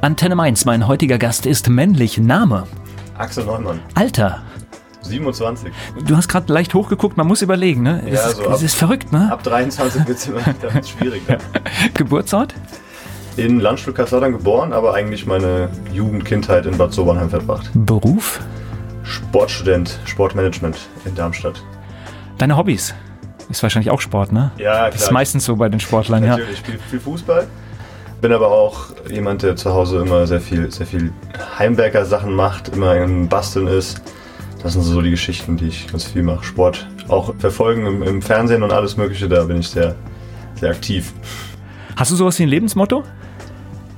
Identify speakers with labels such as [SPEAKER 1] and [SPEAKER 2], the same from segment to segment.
[SPEAKER 1] Antenne Mainz, mein heutiger Gast ist männlich. Name?
[SPEAKER 2] Axel Neumann.
[SPEAKER 1] Alter?
[SPEAKER 2] 27.
[SPEAKER 1] Du hast gerade leicht hochgeguckt, man muss überlegen, ne?
[SPEAKER 2] Ja, so
[SPEAKER 1] ist,
[SPEAKER 2] ab-
[SPEAKER 1] es ist verrückt, ne?
[SPEAKER 2] Ab 23 wird es immer schwierig. ne?
[SPEAKER 1] Geburtsort?
[SPEAKER 2] In Landstuhl Kaiserslautern geboren, aber eigentlich meine Jugend, Kindheit in Bad Sobernheim verbracht.
[SPEAKER 1] Beruf?
[SPEAKER 2] Sportstudent, Sportmanagement in Darmstadt.
[SPEAKER 1] Deine Hobbys? Ist wahrscheinlich auch Sport, ne?
[SPEAKER 2] Ja,
[SPEAKER 1] Das ist
[SPEAKER 2] klar.
[SPEAKER 1] meistens so bei den Sportlern, ja.
[SPEAKER 2] Natürlich, viel Fußball. Bin aber auch jemand, der zu Hause immer sehr viel, sehr viel Heimwerker-Sachen macht, immer im Basteln ist. Das sind so die Geschichten, die ich ganz viel mache. Sport auch verfolgen im, im Fernsehen und alles Mögliche, da bin ich sehr, sehr aktiv.
[SPEAKER 1] Hast du sowas wie ein Lebensmotto?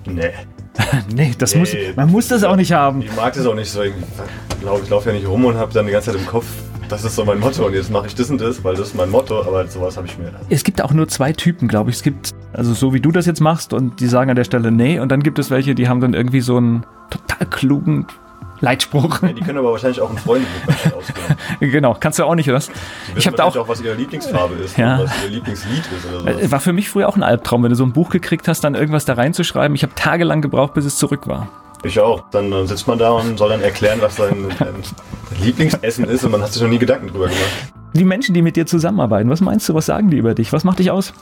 [SPEAKER 2] Nee.
[SPEAKER 1] Nee, das
[SPEAKER 2] Nee.
[SPEAKER 1] muss, man muss das auch nicht haben.
[SPEAKER 2] Ich mag das auch nicht so. Ich glaube, ich laufe ja nicht rum und habe dann die ganze Zeit im Kopf, das ist so mein Motto und jetzt mache ich das und das, weil das ist mein Motto, aber sowas habe ich mir.
[SPEAKER 1] Es gibt auch nur zwei Typen, glaube ich. Es gibt, also so wie du das jetzt machst und die sagen an der Stelle nee und dann gibt es welche, die haben dann irgendwie so einen total klugen Leitspruch.
[SPEAKER 2] Ja, die können aber wahrscheinlich auch ein Freundebuch ausführen.
[SPEAKER 1] genau, kannst du auch nicht, oder? Ich habe da auch,
[SPEAKER 2] auch, was ihre Lieblingsfarbe ist
[SPEAKER 1] Ja.
[SPEAKER 2] was ihr Lieblingslied ist oder sowas.
[SPEAKER 1] äh, war für mich früher auch ein Albtraum, wenn du so ein Buch gekriegt hast, dann irgendwas da reinzuschreiben. Ich habe tagelang gebraucht, bis es zurück war.
[SPEAKER 2] Ich auch. Dann, sitzt man da und soll dann erklären, was sein, sein Lieblingsessen ist und man hat sich noch nie Gedanken drüber gemacht.
[SPEAKER 1] Die Menschen, die mit dir zusammenarbeiten, was meinst du, was sagen die über dich? Was macht dich aus?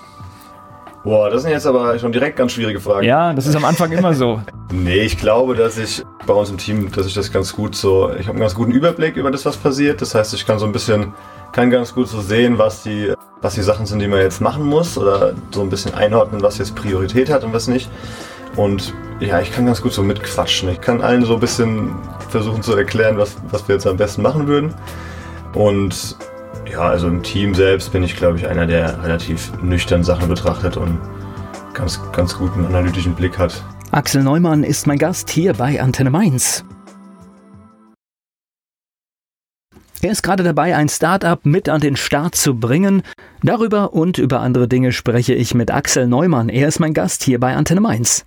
[SPEAKER 2] Boah, das sind jetzt aber schon direkt ganz schwierige Fragen.
[SPEAKER 1] Ja, das ist am Anfang immer so.
[SPEAKER 2] Nee, ich glaube, dass ich bei uns im Team, dass ich das ganz gut so, ich habe einen ganz guten Überblick über das, was passiert. Das heißt, ich kann so ein bisschen, kann ganz gut so sehen, was die, was die Sachen sind, die man jetzt machen muss oder so ein bisschen einordnen, was jetzt Priorität hat und was nicht. Und ja, ich kann ganz gut so mitquatschen. Ich kann allen so ein bisschen versuchen zu erklären, was, was wir jetzt am besten machen würden. Und ja, also im Team selbst bin ich, glaube ich, einer, der relativ nüchtern Sachen betrachtet und ganz, ganz guten analytischen Blick hat.
[SPEAKER 1] Axel Neumann ist mein Gast hier bei Antenne Mainz. Er ist gerade dabei, ein Start-up mit an den Start zu bringen. Darüber und über andere Dinge spreche ich mit Axel Neumann. Er ist mein Gast hier bei Antenne Mainz.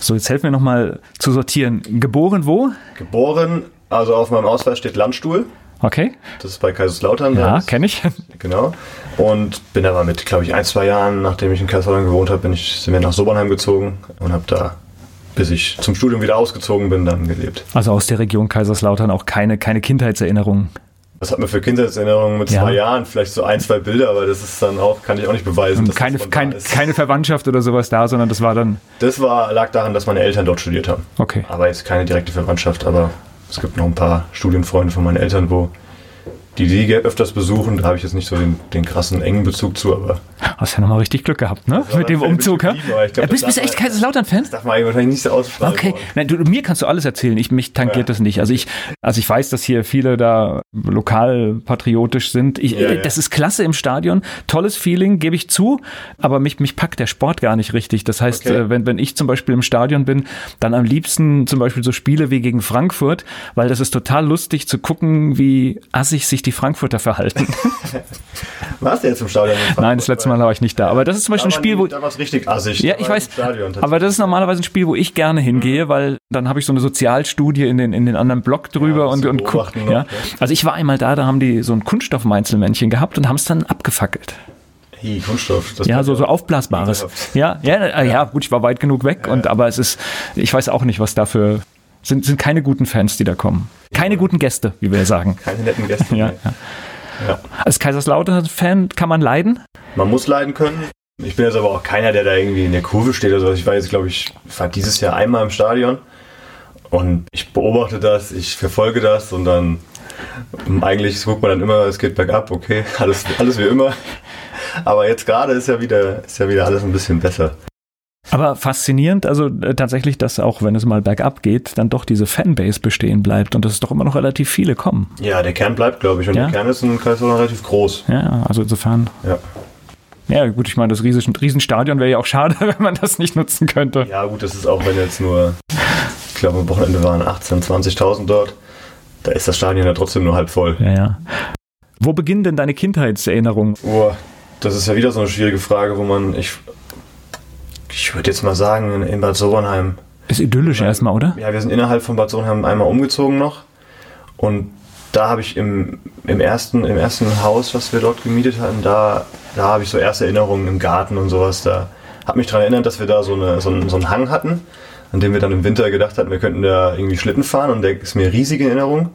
[SPEAKER 1] So, jetzt helfen wir nochmal zu sortieren. Geboren wo?
[SPEAKER 2] Geboren, also auf meinem Ausweis steht Landstuhl.
[SPEAKER 1] Okay.
[SPEAKER 2] Das ist bei Kaiserslautern.
[SPEAKER 1] Ja, kenne ich.
[SPEAKER 2] Genau. Und bin aber mit, glaube ich, ein, zwei Jahren, nachdem ich in Kaiserslautern gewohnt habe, bin ich, sind wir nach Sobernheim gezogen und habe da, bis ich zum Studium wieder ausgezogen bin, dann gelebt.
[SPEAKER 1] Also aus der Region Kaiserslautern auch keine, keine Kindheitserinnerungen.
[SPEAKER 2] Was hat man für Kindheitserinnerungen mit
[SPEAKER 1] Ja.
[SPEAKER 2] zwei Jahren? Vielleicht so ein, zwei Bilder, aber das ist dann auch, kann ich auch nicht beweisen. dass
[SPEAKER 1] Keine, kein, keine Verwandtschaft oder sowas da, sondern das war dann.
[SPEAKER 2] Das war, lag daran, dass meine Eltern dort studiert haben.
[SPEAKER 1] Okay.
[SPEAKER 2] Aber jetzt keine direkte Verwandtschaft, aber es gibt noch ein paar Studienfreunde von meinen Eltern, wo die die öfters besuchen. Da habe ich jetzt nicht so den, den krassen engen Bezug zu, aber
[SPEAKER 1] Hast ja nochmal richtig Glück gehabt, ne? Mit dem Umzug, ja? Ja, bist, du echt Kaiserslautern-Fan?
[SPEAKER 2] das darf man wahrscheinlich nicht so ausstrahlen.
[SPEAKER 1] Okay. Nein, du, mir kannst du alles erzählen. Ich, mich tangiert
[SPEAKER 2] Ja.
[SPEAKER 1] das nicht. Also ich, also ich weiß, dass hier viele da lokal patriotisch sind. Ich,
[SPEAKER 2] Ja.
[SPEAKER 1] Das ist klasse im Stadion. Tolles Feeling, gebe ich zu. Aber mich, mich packt der Sport gar nicht richtig. Das heißt,
[SPEAKER 2] Okay.
[SPEAKER 1] äh, wenn, wenn ich zum Beispiel im Stadion bin, dann am liebsten zum Beispiel so Spiele wie gegen Frankfurt, weil das ist total lustig zu gucken, wie assig sich die Frankfurter verhalten.
[SPEAKER 2] Warst du jetzt im Stadion?
[SPEAKER 1] Nein, das letzte Mal war ich nicht da. Aber das ist zum Beispiel ein
[SPEAKER 2] Da war
[SPEAKER 1] Spiel,
[SPEAKER 2] die-
[SPEAKER 1] wo,
[SPEAKER 2] Da war es richtig assig.
[SPEAKER 1] Ja, ich weiß.
[SPEAKER 2] Stadion.
[SPEAKER 1] Aber das ist normalerweise ein Spiel, wo ich gerne hingehe, weil dann habe ich so eine Sozialstudie in den, in den anderen Blog drüber
[SPEAKER 2] Ja,
[SPEAKER 1] und, und guck,
[SPEAKER 2] noch,
[SPEAKER 1] ja. Also ich war einmal da, da haben die so ein Kunststoffmeinzelmännchen gehabt und haben es dann abgefackelt.
[SPEAKER 2] Hi, Kunststoff. Das
[SPEAKER 1] Ja, so, so aufblasbares. Ja, ja, äh, ja, gut, ich war weit genug weg und aber es ist, ich weiß auch nicht, was dafür sind, sind keine guten Fans, die da kommen. Keine guten Gäste, wie wir sagen.
[SPEAKER 2] Keine netten Gäste.
[SPEAKER 1] Ja. Ja. Als Kaiserslautern-Fan kann man leiden.
[SPEAKER 2] Man muss leiden können. Ich bin jetzt aber auch keiner, der da irgendwie in der Kurve steht oder so. Ich war jetzt, glaube ich, ich war dieses Jahr einmal im Stadion und ich beobachte das, ich verfolge das und dann ähm, eigentlich guckt man dann immer, es geht bergab, okay, alles, alles wie immer. Aber jetzt gerade ist ja wieder, ist ja wieder alles ein bisschen besser.
[SPEAKER 1] Aber faszinierend, also äh, tatsächlich, dass auch wenn es mal bergab geht, dann doch diese Fanbase bestehen bleibt und dass es doch immer noch relativ viele kommen.
[SPEAKER 2] Ja, der Kern bleibt, glaube ich. Und
[SPEAKER 1] Ja.
[SPEAKER 2] der Kern ist in Kaiserslautern relativ groß.
[SPEAKER 1] Ja, also insofern.
[SPEAKER 2] Ja.
[SPEAKER 1] Ja, gut, ich meine, das riesen, Riesenstadion wäre ja auch schade, wenn man das nicht nutzen könnte.
[SPEAKER 2] Ja, gut, das ist auch, wenn jetzt nur, ich glaube, am Wochenende waren 18.000, 20.000 dort. Da ist das Stadion ja trotzdem nur halb voll.
[SPEAKER 1] Ja, ja. Wo beginnen denn deine Kindheitserinnerungen?
[SPEAKER 2] Oh, das ist ja wieder so eine schwierige Frage, wo man, ich, ich würde jetzt mal sagen, in, Bad Sobernheim.
[SPEAKER 1] Ist idyllisch
[SPEAKER 2] Nein.
[SPEAKER 1] erstmal, oder?
[SPEAKER 2] Ja, wir sind innerhalb von Bad Sobernheim einmal umgezogen noch. Und da habe ich im, im, ersten, im ersten Haus, was wir dort gemietet hatten, da, da habe ich so erste Erinnerungen im Garten und sowas. Da habe mich daran erinnert, dass wir da so, eine, so, einen, so einen Hang hatten. an dem wir dann im Winter gedacht hatten, wir könnten da irgendwie Schlitten fahren und der ist mir riesig in Erinnerung.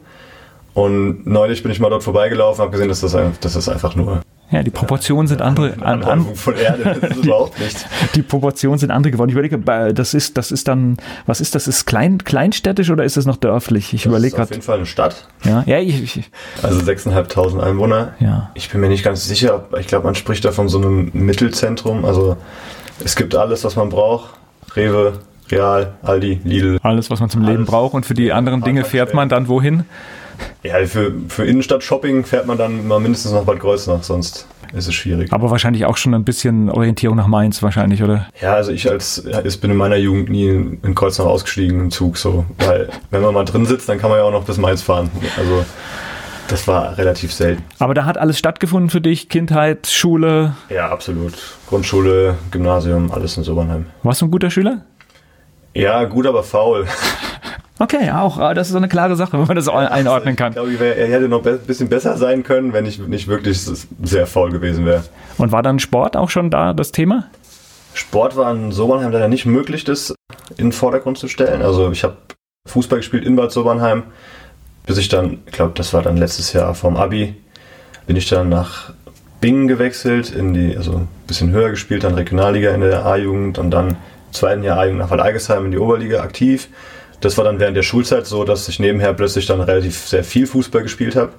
[SPEAKER 2] Und neulich bin ich mal dort vorbeigelaufen und habe gesehen, dass das, das ist einfach nur
[SPEAKER 1] ja, die Proportionen sind andere.
[SPEAKER 2] An, an, von Erde, das ist überhaupt nicht.
[SPEAKER 1] Die Proportionen sind andere geworden. Ich überlege, das ist, das ist dann, was ist das? Ist klein, kleinstädtisch oder ist es noch dörflich? Ich überlege gerade.
[SPEAKER 2] Auf jeden Fall eine Stadt.
[SPEAKER 1] Ja, ja, ich, ich
[SPEAKER 2] Also 6.500 Einwohner.
[SPEAKER 1] Ja.
[SPEAKER 2] Ich bin mir nicht ganz sicher, ich glaube, man spricht da von so einem Mittelzentrum. Also es gibt alles, was man braucht. Rewe, Real, Aldi, Lidl.
[SPEAKER 1] Alles, was man zum Leben braucht. Und für die anderen Dinge fährt man dann wohin?
[SPEAKER 2] Ja, für, für Innenstadt-Shopping fährt man dann mal mindestens nach Bad Kreuznach, sonst ist es schwierig.
[SPEAKER 1] Aber wahrscheinlich auch schon ein bisschen Orientierung nach Mainz wahrscheinlich, oder?
[SPEAKER 2] Ja, also ich als ich bin in meiner Jugend nie in Kreuznach ausgestiegen im Zug so, weil wenn man mal drin sitzt, dann kann man ja auch noch bis Mainz fahren. Also das war relativ selten.
[SPEAKER 1] Aber da hat alles stattgefunden für dich? Kindheit, Schule?
[SPEAKER 2] Ja, absolut. Grundschule, Gymnasium, alles in Sobernheim.
[SPEAKER 1] Warst du ein guter Schüler?
[SPEAKER 2] Ja, gut, aber faul.
[SPEAKER 1] Okay, auch. Ah, das ist so eine klare Sache, wenn man das einordnen kann.
[SPEAKER 2] Ich glaube, er hätte noch ein bisschen besser sein können, wenn ich nicht wirklich sehr faul gewesen wäre.
[SPEAKER 1] Und war dann Sport auch schon da das Thema?
[SPEAKER 2] Sport war in Sobernheim leider nicht möglich, das in den Vordergrund zu stellen. Also ich habe Fußball gespielt in Bad Sobernheim, bis ich dann, ich glaube, das war dann letztes Jahr vom Abi, bin ich dann nach Bingen gewechselt, in die, also ein bisschen höher gespielt, dann Regionalliga in der A-Jugend und dann zweiten Jahr A-Jugend nach Waldeigesheim in die Oberliga aktiv das war dann während der Schulzeit so, dass ich nebenher plötzlich dann relativ sehr viel Fußball gespielt habe.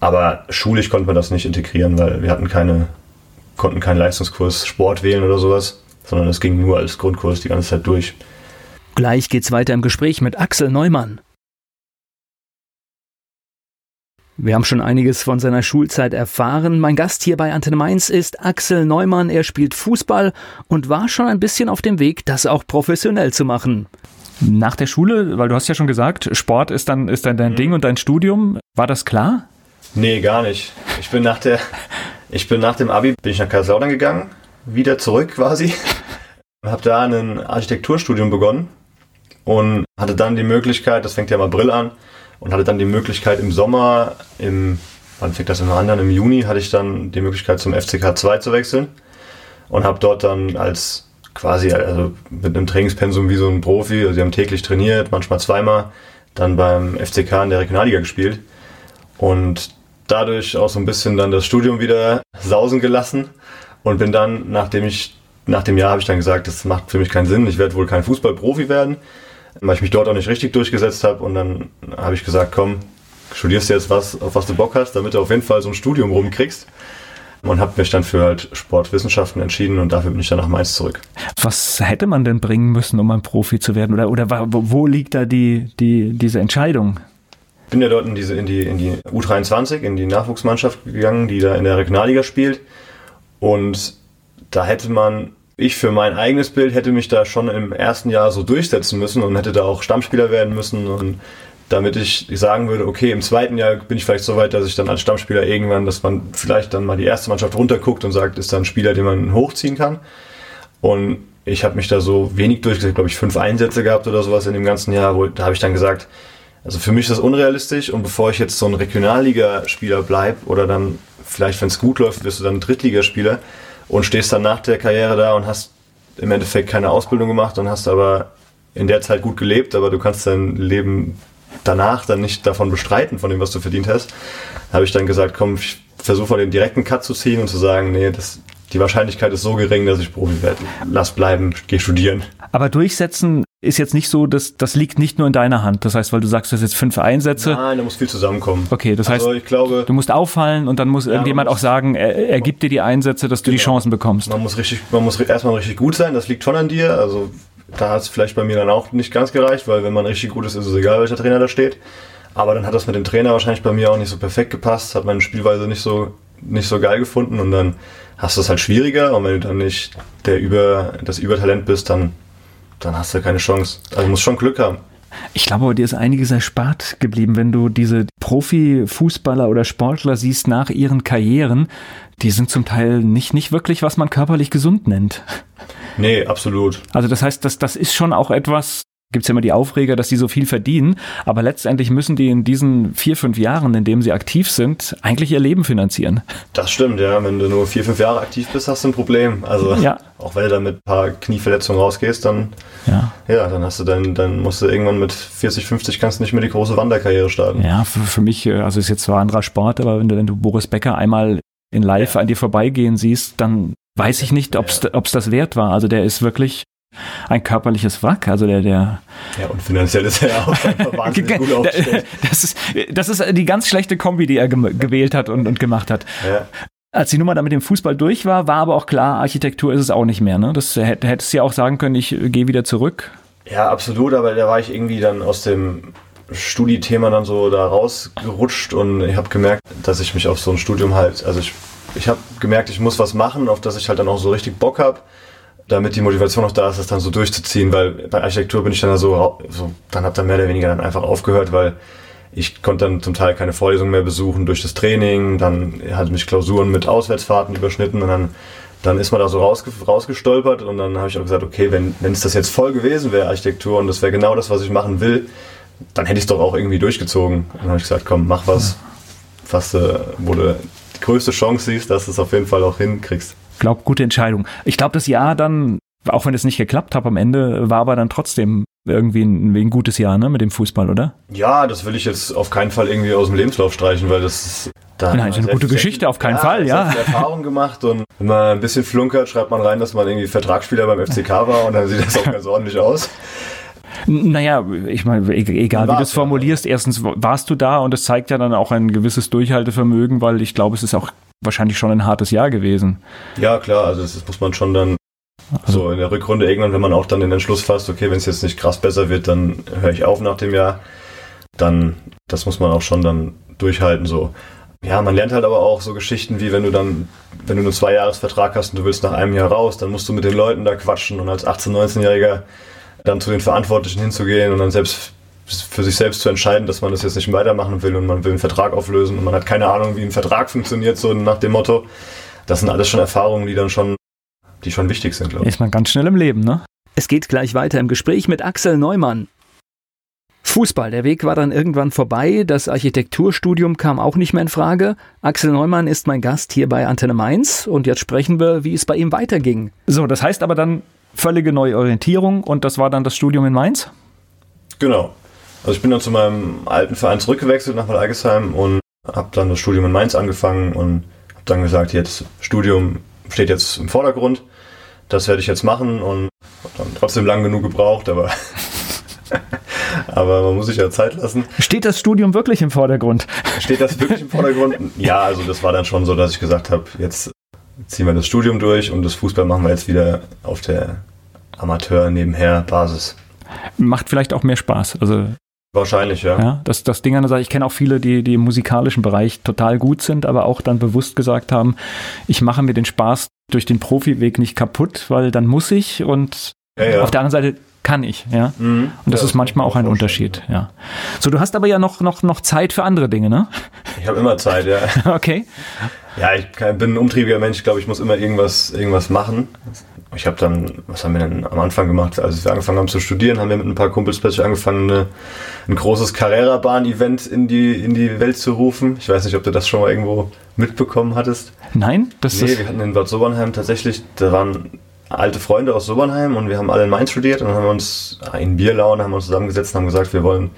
[SPEAKER 2] Aber schulisch konnte man das nicht integrieren, weil wir hatten keine, konnten keinen Leistungskurs Sport wählen oder sowas, sondern es ging nur als Grundkurs die ganze Zeit durch.
[SPEAKER 1] Gleich geht's weiter im Gespräch mit Axel Neumann. Wir haben schon einiges von seiner Schulzeit erfahren. Mein Gast hier bei Antenne Mainz ist Axel Neumann. Er spielt Fußball und war schon ein bisschen auf dem Weg, das auch professionell zu machen. Nach der Schule, weil du hast ja schon gesagt, Sport ist dann, ist dann dein mhm. Ding und dein Studium. War das klar?
[SPEAKER 2] Nee, gar nicht. Ich bin nach der, ich bin nach dem Abi, bin ich nach Kaiserslautern gegangen, wieder zurück quasi. Habe da ein Architekturstudium begonnen und hatte dann die Möglichkeit, das fängt ja im April an, und hatte dann die Möglichkeit im Sommer, im, wann fängt das immer an, dann im Juni hatte ich dann die Möglichkeit zum FCK 2 zu wechseln und habe dort dann als quasi also mit einem Trainingspensum wie so ein Profi. Also sie haben täglich trainiert, manchmal zweimal, dann beim FCK in der Regionalliga gespielt und dadurch auch so ein bisschen dann das Studium wieder sausen gelassen und bin dann, nachdem ich nach dem Jahr habe ich dann gesagt, das macht für mich keinen Sinn, ich werde wohl kein Fußballprofi werden, weil ich mich dort auch nicht richtig durchgesetzt habe und dann habe ich gesagt, komm, studierst jetzt was, auf was du Bock hast, damit du auf jeden Fall so ein Studium rumkriegst und habe mich dann für halt Sportwissenschaften entschieden und dafür bin ich dann nach Mainz zurück.
[SPEAKER 1] Was hätte man denn bringen müssen, um ein Profi zu werden? Oder, oder wo liegt da die, die, diese Entscheidung?
[SPEAKER 2] Ich bin ja dort in, diese, in, die, in die U23, in die Nachwuchsmannschaft gegangen, die da in der Regionalliga spielt. Und da hätte man, ich für mein eigenes Bild hätte mich da schon im ersten Jahr so durchsetzen müssen und hätte da auch Stammspieler werden müssen und damit ich sagen würde, okay, im zweiten Jahr bin ich vielleicht so weit, dass ich dann als Stammspieler irgendwann, dass man vielleicht dann mal die erste Mannschaft runterguckt und sagt, ist da ein Spieler, den man hochziehen kann. Und ich habe mich da so wenig durchgesetzt, glaube ich, fünf Einsätze gehabt oder sowas in dem ganzen Jahr, wo da habe ich dann gesagt, also für mich ist das unrealistisch und bevor ich jetzt so ein Regionalligaspieler bleibe oder dann vielleicht, wenn es gut läuft, wirst du dann Drittligaspieler und stehst dann nach der Karriere da und hast im Endeffekt keine Ausbildung gemacht und hast aber in der Zeit gut gelebt, aber du kannst dein Leben danach dann nicht davon bestreiten, von dem, was du verdient hast, habe ich dann gesagt, komm, ich versuche mal den direkten Cut zu ziehen und zu sagen, nee, das, die Wahrscheinlichkeit ist so gering, dass ich Profi werde. Lass bleiben, geh studieren.
[SPEAKER 1] Aber durchsetzen ist jetzt nicht so, dass das liegt nicht nur in deiner Hand. Das heißt, weil du sagst, du hast jetzt fünf Einsätze.
[SPEAKER 2] Nein, da muss viel zusammenkommen.
[SPEAKER 1] Okay, das heißt, also ich glaube, du musst auffallen und dann muss ja, irgendjemand muss, auch sagen, er, er, gibt dir die Einsätze, dass du die genau. Chancen bekommst.
[SPEAKER 2] Man muss richtig, man muss erstmal richtig gut sein. Das liegt schon an dir. Also da hat es vielleicht bei mir dann auch nicht ganz gereicht, weil wenn man richtig gut ist, ist es egal, welcher Trainer da steht. Aber dann hat das mit dem Trainer wahrscheinlich bei mir auch nicht so perfekt gepasst, hat meine Spielweise nicht so, nicht so geil gefunden und dann hast du es halt schwieriger und wenn du dann nicht der über, das Übertalent bist, dann, dann hast du keine Chance. Also du musst schon Glück haben.
[SPEAKER 1] Ich glaube, dir ist einiges erspart geblieben, wenn du diese Profi-Fußballer oder Sportler siehst nach ihren Karrieren. Die sind zum Teil nicht, nicht wirklich, was man körperlich gesund nennt.
[SPEAKER 2] Nee, absolut.
[SPEAKER 1] Also das heißt, das, das ist schon auch etwas, gibt es ja immer die Aufreger, dass die so viel verdienen, aber letztendlich müssen die in diesen vier, fünf Jahren, in denen sie aktiv sind, eigentlich ihr Leben finanzieren.
[SPEAKER 2] Das stimmt, ja. Wenn du nur vier, fünf Jahre aktiv bist, hast du ein Problem. Also ja. auch wenn du dann mit ein paar Knieverletzungen rausgehst, dann, ja. ja, dann hast du dann, dann musst du irgendwann mit 40, 50 kannst du nicht mehr die große Wanderkarriere starten.
[SPEAKER 1] Ja, für, für mich, äh, also ist jetzt zwar ein anderer Sport, aber wenn du, wenn du Boris Becker einmal in live ja. an dir vorbeigehen siehst, dann weiß ich nicht, ob es ja. das wert war. Also der ist wirklich ein körperliches Wrack. Also der, der.
[SPEAKER 2] Ja, und finanziell ist er ja auch einfach wahnsinnig gut aufgestellt.
[SPEAKER 1] Das ist, das ist die ganz schlechte Kombi, die er gewählt hat und, und gemacht hat. Ja. Als die Nummer dann mit dem Fußball durch war, war aber auch klar, Architektur ist es auch nicht mehr. Ne? Das hätte, hättest du ja auch sagen können, ich gehe wieder zurück.
[SPEAKER 2] Ja, absolut, aber da war ich irgendwie dann aus dem Studiethema dann so da rausgerutscht und ich habe gemerkt, dass ich mich auf so ein Studium halt, also ich, ich habe gemerkt, ich muss was machen, auf das ich halt dann auch so richtig Bock habe damit die Motivation noch da ist, das dann so durchzuziehen, weil bei Architektur bin ich dann so, so dann habe dann mehr oder weniger dann einfach aufgehört, weil ich konnte dann zum Teil keine Vorlesungen mehr besuchen durch das Training, dann hatte mich Klausuren mit Auswärtsfahrten überschnitten und dann, dann ist man da so rausge rausgestolpert und dann habe ich auch gesagt, okay, wenn es das jetzt voll gewesen wäre, Architektur, und das wäre genau das, was ich machen will, dann hätte ich es doch auch irgendwie durchgezogen. Und dann habe ich gesagt, komm, mach was, was äh, wo du die größte Chance siehst, dass du es auf jeden Fall auch hinkriegst
[SPEAKER 1] glaube, gute Entscheidung. Ich glaube, das Jahr dann, auch wenn es nicht geklappt hat am Ende, war aber dann trotzdem irgendwie ein, ein gutes Jahr, ne, mit dem Fußball, oder?
[SPEAKER 2] Ja, das will ich jetzt auf keinen Fall irgendwie aus dem Lebenslauf streichen, weil das ist,
[SPEAKER 1] da Nein, ist eine gute Geschichte, auf keinen ja, Fall, ja.
[SPEAKER 2] Erfahrung gemacht und wenn man ein bisschen flunkert, schreibt man rein, dass man irgendwie Vertragsspieler beim FCK war und dann sieht das auch ganz ordentlich aus.
[SPEAKER 1] Naja, ich meine, e-, egal wie du es formulierst, erstens warst du da und es zeigt ja dann auch ein gewisses Durchhaltevermögen, weil ich glaube, es ist auch wahrscheinlich schon ein hartes Jahr gewesen.
[SPEAKER 2] Ja, klar, also das muss man schon dann also, so in der Rückrunde irgendwann, wenn man auch dann den Entschluss fasst, okay, wenn es jetzt nicht krass besser wird, dann höre ich auf nach dem Jahr. Dann, das muss man auch schon dann durchhalten, so. Ja, man lernt halt aber auch so Geschichten wie wenn du dann, wenn du einen Zweijahresvertrag hast und du willst nach einem Jahr raus, dann musst du mit den Leuten da quatschen und als 18-, 19-Jähriger dann zu den Verantwortlichen hinzugehen und dann selbst für sich selbst zu entscheiden, dass man das jetzt nicht weitermachen will und man will einen Vertrag auflösen und man hat keine Ahnung, wie ein Vertrag funktioniert, so nach dem Motto. Das sind alles schon Erfahrungen, die dann schon, die schon wichtig sind, glaube
[SPEAKER 1] ich. Ist man ganz schnell im Leben, ne? Es geht gleich weiter im Gespräch mit Axel Neumann. Fußball, der Weg war dann irgendwann vorbei, das Architekturstudium kam auch nicht mehr in Frage. Axel Neumann ist mein Gast hier bei Antenne Mainz und jetzt sprechen wir, wie es bei ihm weiterging. So, das heißt aber dann völlige neue Orientierung und das war dann das Studium in Mainz?
[SPEAKER 2] Genau. Also ich bin dann zu meinem alten Verein zurückgewechselt nach Algesheim und habe dann das Studium in Mainz angefangen und habe dann gesagt, jetzt Studium steht jetzt im Vordergrund. Das werde ich jetzt machen und habe dann trotzdem lang genug gebraucht, aber aber man muss sich ja Zeit lassen.
[SPEAKER 1] Steht das Studium wirklich im Vordergrund?
[SPEAKER 2] Steht das wirklich im Vordergrund? Ja, also das war dann schon so, dass ich gesagt habe, jetzt ziehen wir das Studium durch und das Fußball machen wir jetzt wieder auf der Amateur nebenher Basis.
[SPEAKER 1] Macht vielleicht auch mehr Spaß. Also
[SPEAKER 2] Wahrscheinlich, ja.
[SPEAKER 1] ja das, das Ding an der Seite, ich kenne auch viele, die, die im musikalischen Bereich total gut sind, aber auch dann bewusst gesagt haben, ich mache mir den Spaß durch den Profiweg nicht kaputt, weil dann muss ich und ja, ja. auf der anderen Seite kann ich, ja. Mhm. Und das ist manchmal auch ein Unterschied, ja. So, du hast aber ja noch, noch, noch Zeit für andere Dinge, ne?
[SPEAKER 2] Ich habe immer Zeit, ja.
[SPEAKER 1] okay.
[SPEAKER 2] Ja, ich bin ein umtriebiger Mensch, ich glaube, ich muss immer irgendwas, irgendwas machen. Ich habe dann, was haben wir denn am Anfang gemacht? Als wir angefangen haben zu studieren, haben wir mit ein paar Kumpels plötzlich angefangen, eine, ein großes Carrera-Bahn-Event in die, in die Welt zu rufen. Ich weiß nicht, ob du das schon mal irgendwo mitbekommen hattest.
[SPEAKER 1] Nein,
[SPEAKER 2] das nee, ist. wir hatten in Bad Sobernheim tatsächlich, da waren alte Freunde aus Sobernheim und wir haben alle in Mainz studiert und haben uns in Bierlaune haben uns zusammengesetzt und haben gesagt, wir wollen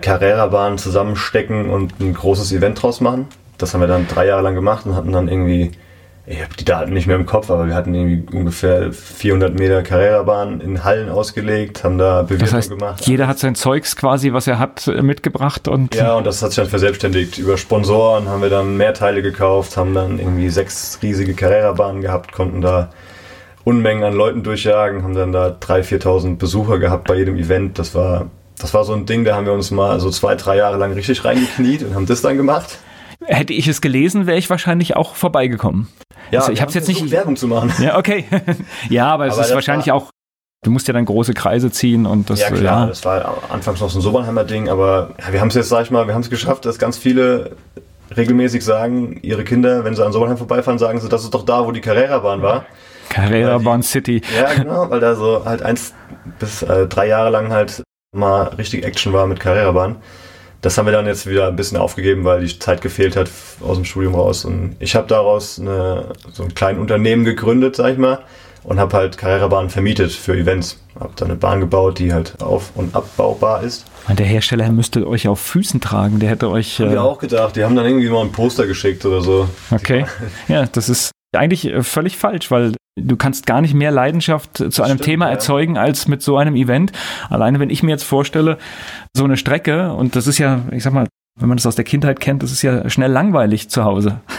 [SPEAKER 2] Carrera-Bahn zusammenstecken und ein großes Event draus machen. Das haben wir dann drei Jahre lang gemacht und hatten dann irgendwie ich habe die Daten nicht mehr im Kopf, aber wir hatten irgendwie ungefähr 400 Meter Carrera-Bahn in Hallen ausgelegt, haben da Bewertung das heißt, gemacht.
[SPEAKER 1] Jeder hat sein Zeugs quasi, was er hat, mitgebracht und.
[SPEAKER 2] Ja, und das hat sich dann verselbstständigt. Über Sponsoren haben wir dann mehr Teile gekauft, haben dann irgendwie sechs riesige Carrera-Bahnen gehabt, konnten da Unmengen an Leuten durchjagen, haben dann da 3.000, 4.000 Besucher gehabt bei jedem Event. Das war, das war so ein Ding, da haben wir uns mal so zwei, drei Jahre lang richtig reingekniet und haben das dann gemacht.
[SPEAKER 1] Hätte ich es gelesen, wäre ich wahrscheinlich auch vorbeigekommen. Ja, also ich habe es jetzt nicht
[SPEAKER 2] Werbung zu machen.
[SPEAKER 1] Ja, okay. ja, aber, aber es ist wahrscheinlich auch Du musst ja dann große Kreise ziehen und das.
[SPEAKER 2] Ja klar, ja. das war anfangs noch so ein Sobernheimer Ding, aber ja, wir haben es jetzt, sag ich mal, wir haben es geschafft, dass ganz viele regelmäßig sagen, ihre Kinder, wenn sie an Sobernheim vorbeifahren, sagen sie, das ist doch da, wo die Carrera-Bahn war.
[SPEAKER 1] Carrera Bahn City.
[SPEAKER 2] Ja, genau, weil da so halt eins bis äh, drei Jahre lang halt mal richtig Action war mit Carrera Bahn. Das haben wir dann jetzt wieder ein bisschen aufgegeben, weil die Zeit gefehlt hat aus dem Studium raus. Und ich habe daraus eine, so ein kleines Unternehmen gegründet, sag ich mal, und habe halt Carrera-Bahnen vermietet für Events. Habe da eine Bahn gebaut, die halt auf- und abbaubar ist.
[SPEAKER 1] Der Hersteller müsste euch auf Füßen tragen, der hätte euch...
[SPEAKER 2] Haben wir auch gedacht, die haben dann irgendwie mal ein Poster geschickt oder so.
[SPEAKER 1] Okay, ja, das ist eigentlich äh, völlig falsch, weil du kannst gar nicht mehr Leidenschaft zu einem
[SPEAKER 2] stimmt,
[SPEAKER 1] Thema
[SPEAKER 2] ja.
[SPEAKER 1] erzeugen als mit so einem Event. Alleine wenn ich mir jetzt vorstelle, so eine Strecke, und das ist ja, ich sag mal, wenn man das aus der Kindheit kennt, das ist ja schnell langweilig zu Hause.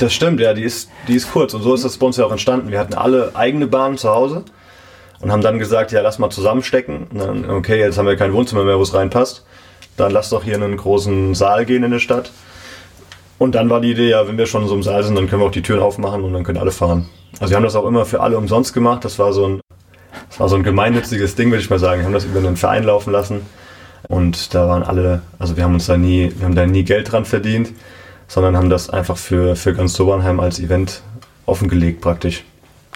[SPEAKER 2] Das stimmt, ja, die ist, die ist kurz. Und so ist das bei uns ja auch entstanden. Wir hatten alle eigene Bahnen zu Hause und haben dann gesagt, ja, lass mal zusammenstecken. Und dann, okay, jetzt haben wir kein Wohnzimmer mehr, wo es reinpasst. Dann lass doch hier in einen großen Saal gehen in der Stadt. Und dann war die Idee, ja, wenn wir schon so einem Saal sind, dann können wir auch die Türen aufmachen und dann können alle fahren. Also wir haben das auch immer für alle umsonst gemacht. Das war so ein, das war so ein gemeinnütziges Ding, würde ich mal sagen. Wir haben das über einen Verein laufen lassen. Und da waren alle, also wir haben uns da nie, wir haben da nie Geld dran verdient, sondern haben das einfach für, für ganz Sobernheim als Event offengelegt praktisch.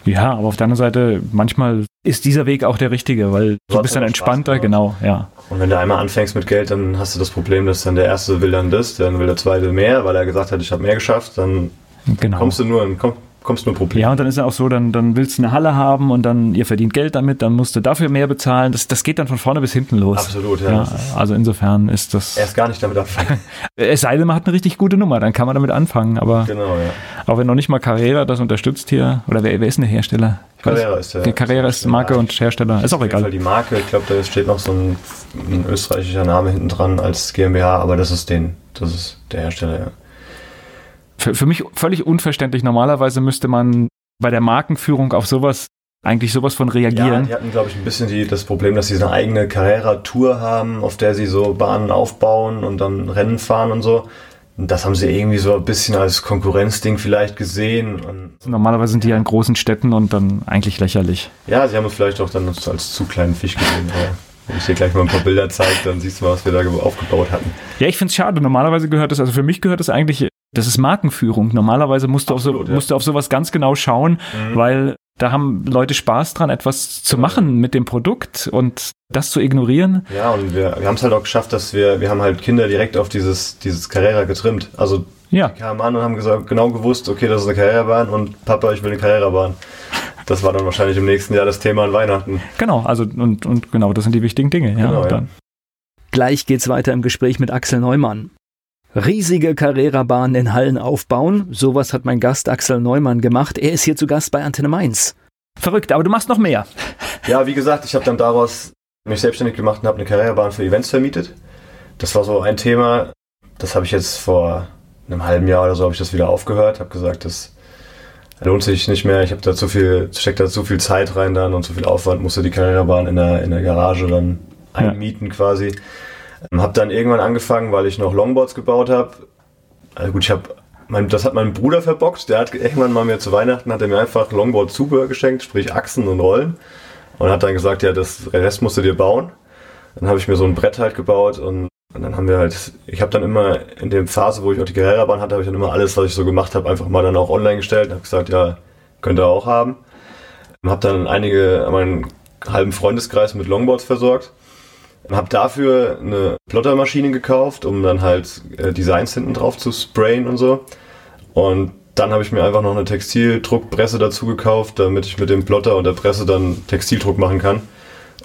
[SPEAKER 1] Ja, aber auf der anderen Seite, manchmal ist dieser Weg auch der richtige, weil du
[SPEAKER 2] hat
[SPEAKER 1] bist dann
[SPEAKER 2] Spaß
[SPEAKER 1] entspannter,
[SPEAKER 2] gemacht.
[SPEAKER 1] genau, ja.
[SPEAKER 2] Und wenn du einmal anfängst mit Geld, dann hast du das Problem, dass dann der Erste will dann das, dann will der Zweite mehr, weil er gesagt hat, ich habe mehr geschafft, dann
[SPEAKER 1] Genau.
[SPEAKER 2] kommst du nur in, komm, kommst nur Probleme.
[SPEAKER 1] Ja, und dann ist ja auch so, dann, dann willst du eine Halle haben und dann ihr verdient Geld damit, dann musst du dafür mehr bezahlen. Das, das geht dann von vorne bis hinten los.
[SPEAKER 2] Absolut, ja.
[SPEAKER 1] Ja,
[SPEAKER 2] ist-
[SPEAKER 1] also insofern ist das.
[SPEAKER 2] Erst gar nicht damit anfangen.
[SPEAKER 1] Es sei denn, man hat eine richtig gute Nummer, dann kann man damit anfangen. Aber
[SPEAKER 2] genau, ja.
[SPEAKER 1] auch wenn noch nicht mal Carrera das unterstützt hier, oder wer, wer ist denn der Hersteller?
[SPEAKER 2] Carrera ist der.
[SPEAKER 1] Carrera ist Marke und Hersteller. Ist auch
[SPEAKER 2] jeden Fall
[SPEAKER 1] egal.
[SPEAKER 2] die Marke, ich glaube, da steht noch so ein, ein österreichischer Name hinten dran als GmbH, aber das ist den, das ist der Hersteller, ja.
[SPEAKER 1] Für, für mich völlig unverständlich. Normalerweise müsste man bei der Markenführung auf sowas eigentlich sowas von
[SPEAKER 2] Ja,
[SPEAKER 1] reagieren.
[SPEAKER 2] die hatten, glaube ich, ein bisschen die, das Problem, dass sie so eine eigene Carrera-Tour haben, auf der sie so Bahnen aufbauen und dann Rennen fahren und so. Und das haben sie irgendwie so ein bisschen als Konkurrenzding vielleicht gesehen. Und
[SPEAKER 1] Normalerweise sind die ja in großen Städten und dann eigentlich lächerlich.
[SPEAKER 2] ja, sie haben uns vielleicht auch dann als zu kleinen Fisch gesehen. Wenn ich dir gleich mal ein paar Bilder zeige, dann siehst du mal, was wir da ge- aufgebaut hatten.
[SPEAKER 1] Ja, ich finde es schade. Normalerweise gehört das, also für mich gehört das eigentlich, das ist Markenführung. Normalerweise musst du, auf,
[SPEAKER 2] Absolut,
[SPEAKER 1] so,
[SPEAKER 2] ja.
[SPEAKER 1] musst du auf sowas ganz genau schauen,
[SPEAKER 2] Mhm.
[SPEAKER 1] weil da haben Leute Spaß dran, etwas zu
[SPEAKER 2] Genau.
[SPEAKER 1] machen mit dem Produkt und das zu ignorieren.
[SPEAKER 2] Ja, und wir, wir haben es halt auch geschafft, dass wir, wir haben halt Kinder direkt auf dieses, dieses Carrera getrimmt. Also
[SPEAKER 1] Ja,
[SPEAKER 2] die kamen an und haben gesagt, genau gewusst, okay, das ist eine Carrera-Bahn und Papa, ich will eine Carrera-Bahn. Das war dann wahrscheinlich im nächsten Jahr das Thema an Weihnachten.
[SPEAKER 1] genau. Also und, und genau, das sind die wichtigen Dinge. Ja,
[SPEAKER 2] Genau, ja.
[SPEAKER 1] dann.
[SPEAKER 3] Gleich geht's weiter im Gespräch mit Axel Neumann. Riesige Carrera-Bahnen in Hallen aufbauen, sowas hat mein Gast Axel Neumann gemacht. Er ist hier zu Gast bei Antenne Mainz.
[SPEAKER 1] Verrückt, aber du machst noch mehr.
[SPEAKER 2] Ja, wie gesagt, ich habe dann daraus mich selbstständig gemacht und habe eine Carrera-Bahn für Events vermietet. Das war so ein Thema, das habe ich jetzt vor einem halben Jahr oder so habe ich das wieder aufgehört, habe gesagt, das lohnt sich nicht mehr. Ich habe da zu viel, steckt da zu viel Zeit rein dann und zu viel Aufwand, musste die Carrera-Bahn in der, in der Garage dann
[SPEAKER 1] Ja.
[SPEAKER 2] einmieten quasi. Ähm, Habe dann irgendwann angefangen, weil ich noch Longboards gebaut habe. Also gut, ich habe mein, das hat mein Bruder verbockt. Der hat irgendwann mal mir zu Weihnachten hat er mir einfach Longboard Zubehör geschenkt, sprich Achsen und Rollen und hat dann gesagt, ja, das Rest musst du dir bauen. Dann habe ich mir so ein Brett halt gebaut und, und dann haben wir halt, ich habe dann immer in der Phase, wo ich auch die Carrera-Bahn hatte, habe ich dann immer alles, was ich so gemacht habe, einfach mal dann auch online gestellt und habe gesagt, ja, könnt ihr auch haben. Habe dann einige, meinen halben Freundeskreis mit Longboards versorgt. Habe dafür eine Plottermaschine gekauft, um dann halt äh, Designs hinten drauf zu sprayen und so. Und dann habe ich mir einfach noch eine Textildruckpresse dazu gekauft, damit ich mit dem Plotter und der Presse dann Textildruck machen kann.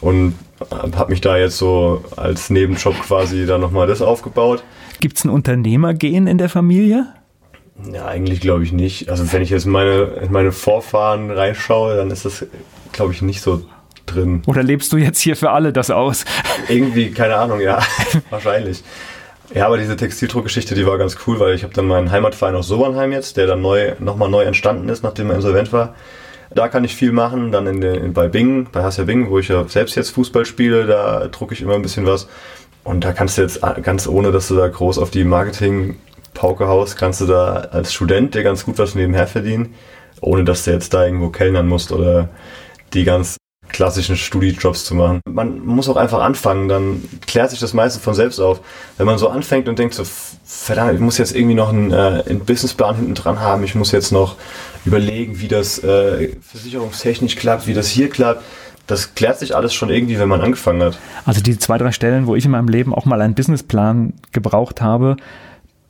[SPEAKER 2] Und habe mich da jetzt so als Nebenjob quasi dann nochmal das aufgebaut.
[SPEAKER 1] Gibt es ein Unternehmergehen in der Familie?
[SPEAKER 2] Ja, eigentlich glaube ich nicht. Also wenn ich jetzt in meine, in meine Vorfahren reinschaue, dann ist das, glaube ich, nicht so drin.
[SPEAKER 1] Oder lebst du jetzt hier für alle das aus?
[SPEAKER 2] Irgendwie, keine Ahnung, ja, wahrscheinlich. Ja, aber diese Textildruckgeschichte, die war ganz cool, weil ich habe dann meinen Heimatverein aus Sobernheim jetzt, der dann neu, nochmal neu entstanden ist, nachdem er insolvent war. Da kann ich viel machen, dann in den, bei Bingen, bei Hassia Bingen, wo ich ja selbst jetzt Fußball spiele, da drucke ich immer ein bisschen was. Und da kannst du jetzt äh, ganz ohne, dass du da groß auf die Marketing-Pauke haust, kannst du da als Student dir ganz gut was nebenher verdienen, ohne dass du jetzt da irgendwo kellnern musst oder die ganz klassischen Studijobs zu machen. Man muss auch einfach anfangen, dann klärt sich das meiste von selbst auf. Wenn man so anfängt und denkt so, verdammt, ich muss jetzt irgendwie noch einen, äh, einen Businessplan hinten dran haben, ich muss jetzt noch überlegen, wie das äh, versicherungstechnisch klappt, wie das hier klappt. Das klärt sich alles schon irgendwie, wenn man angefangen hat.
[SPEAKER 1] Also die zwei, drei Stellen, wo ich in meinem Leben auch mal einen Businessplan gebraucht habe,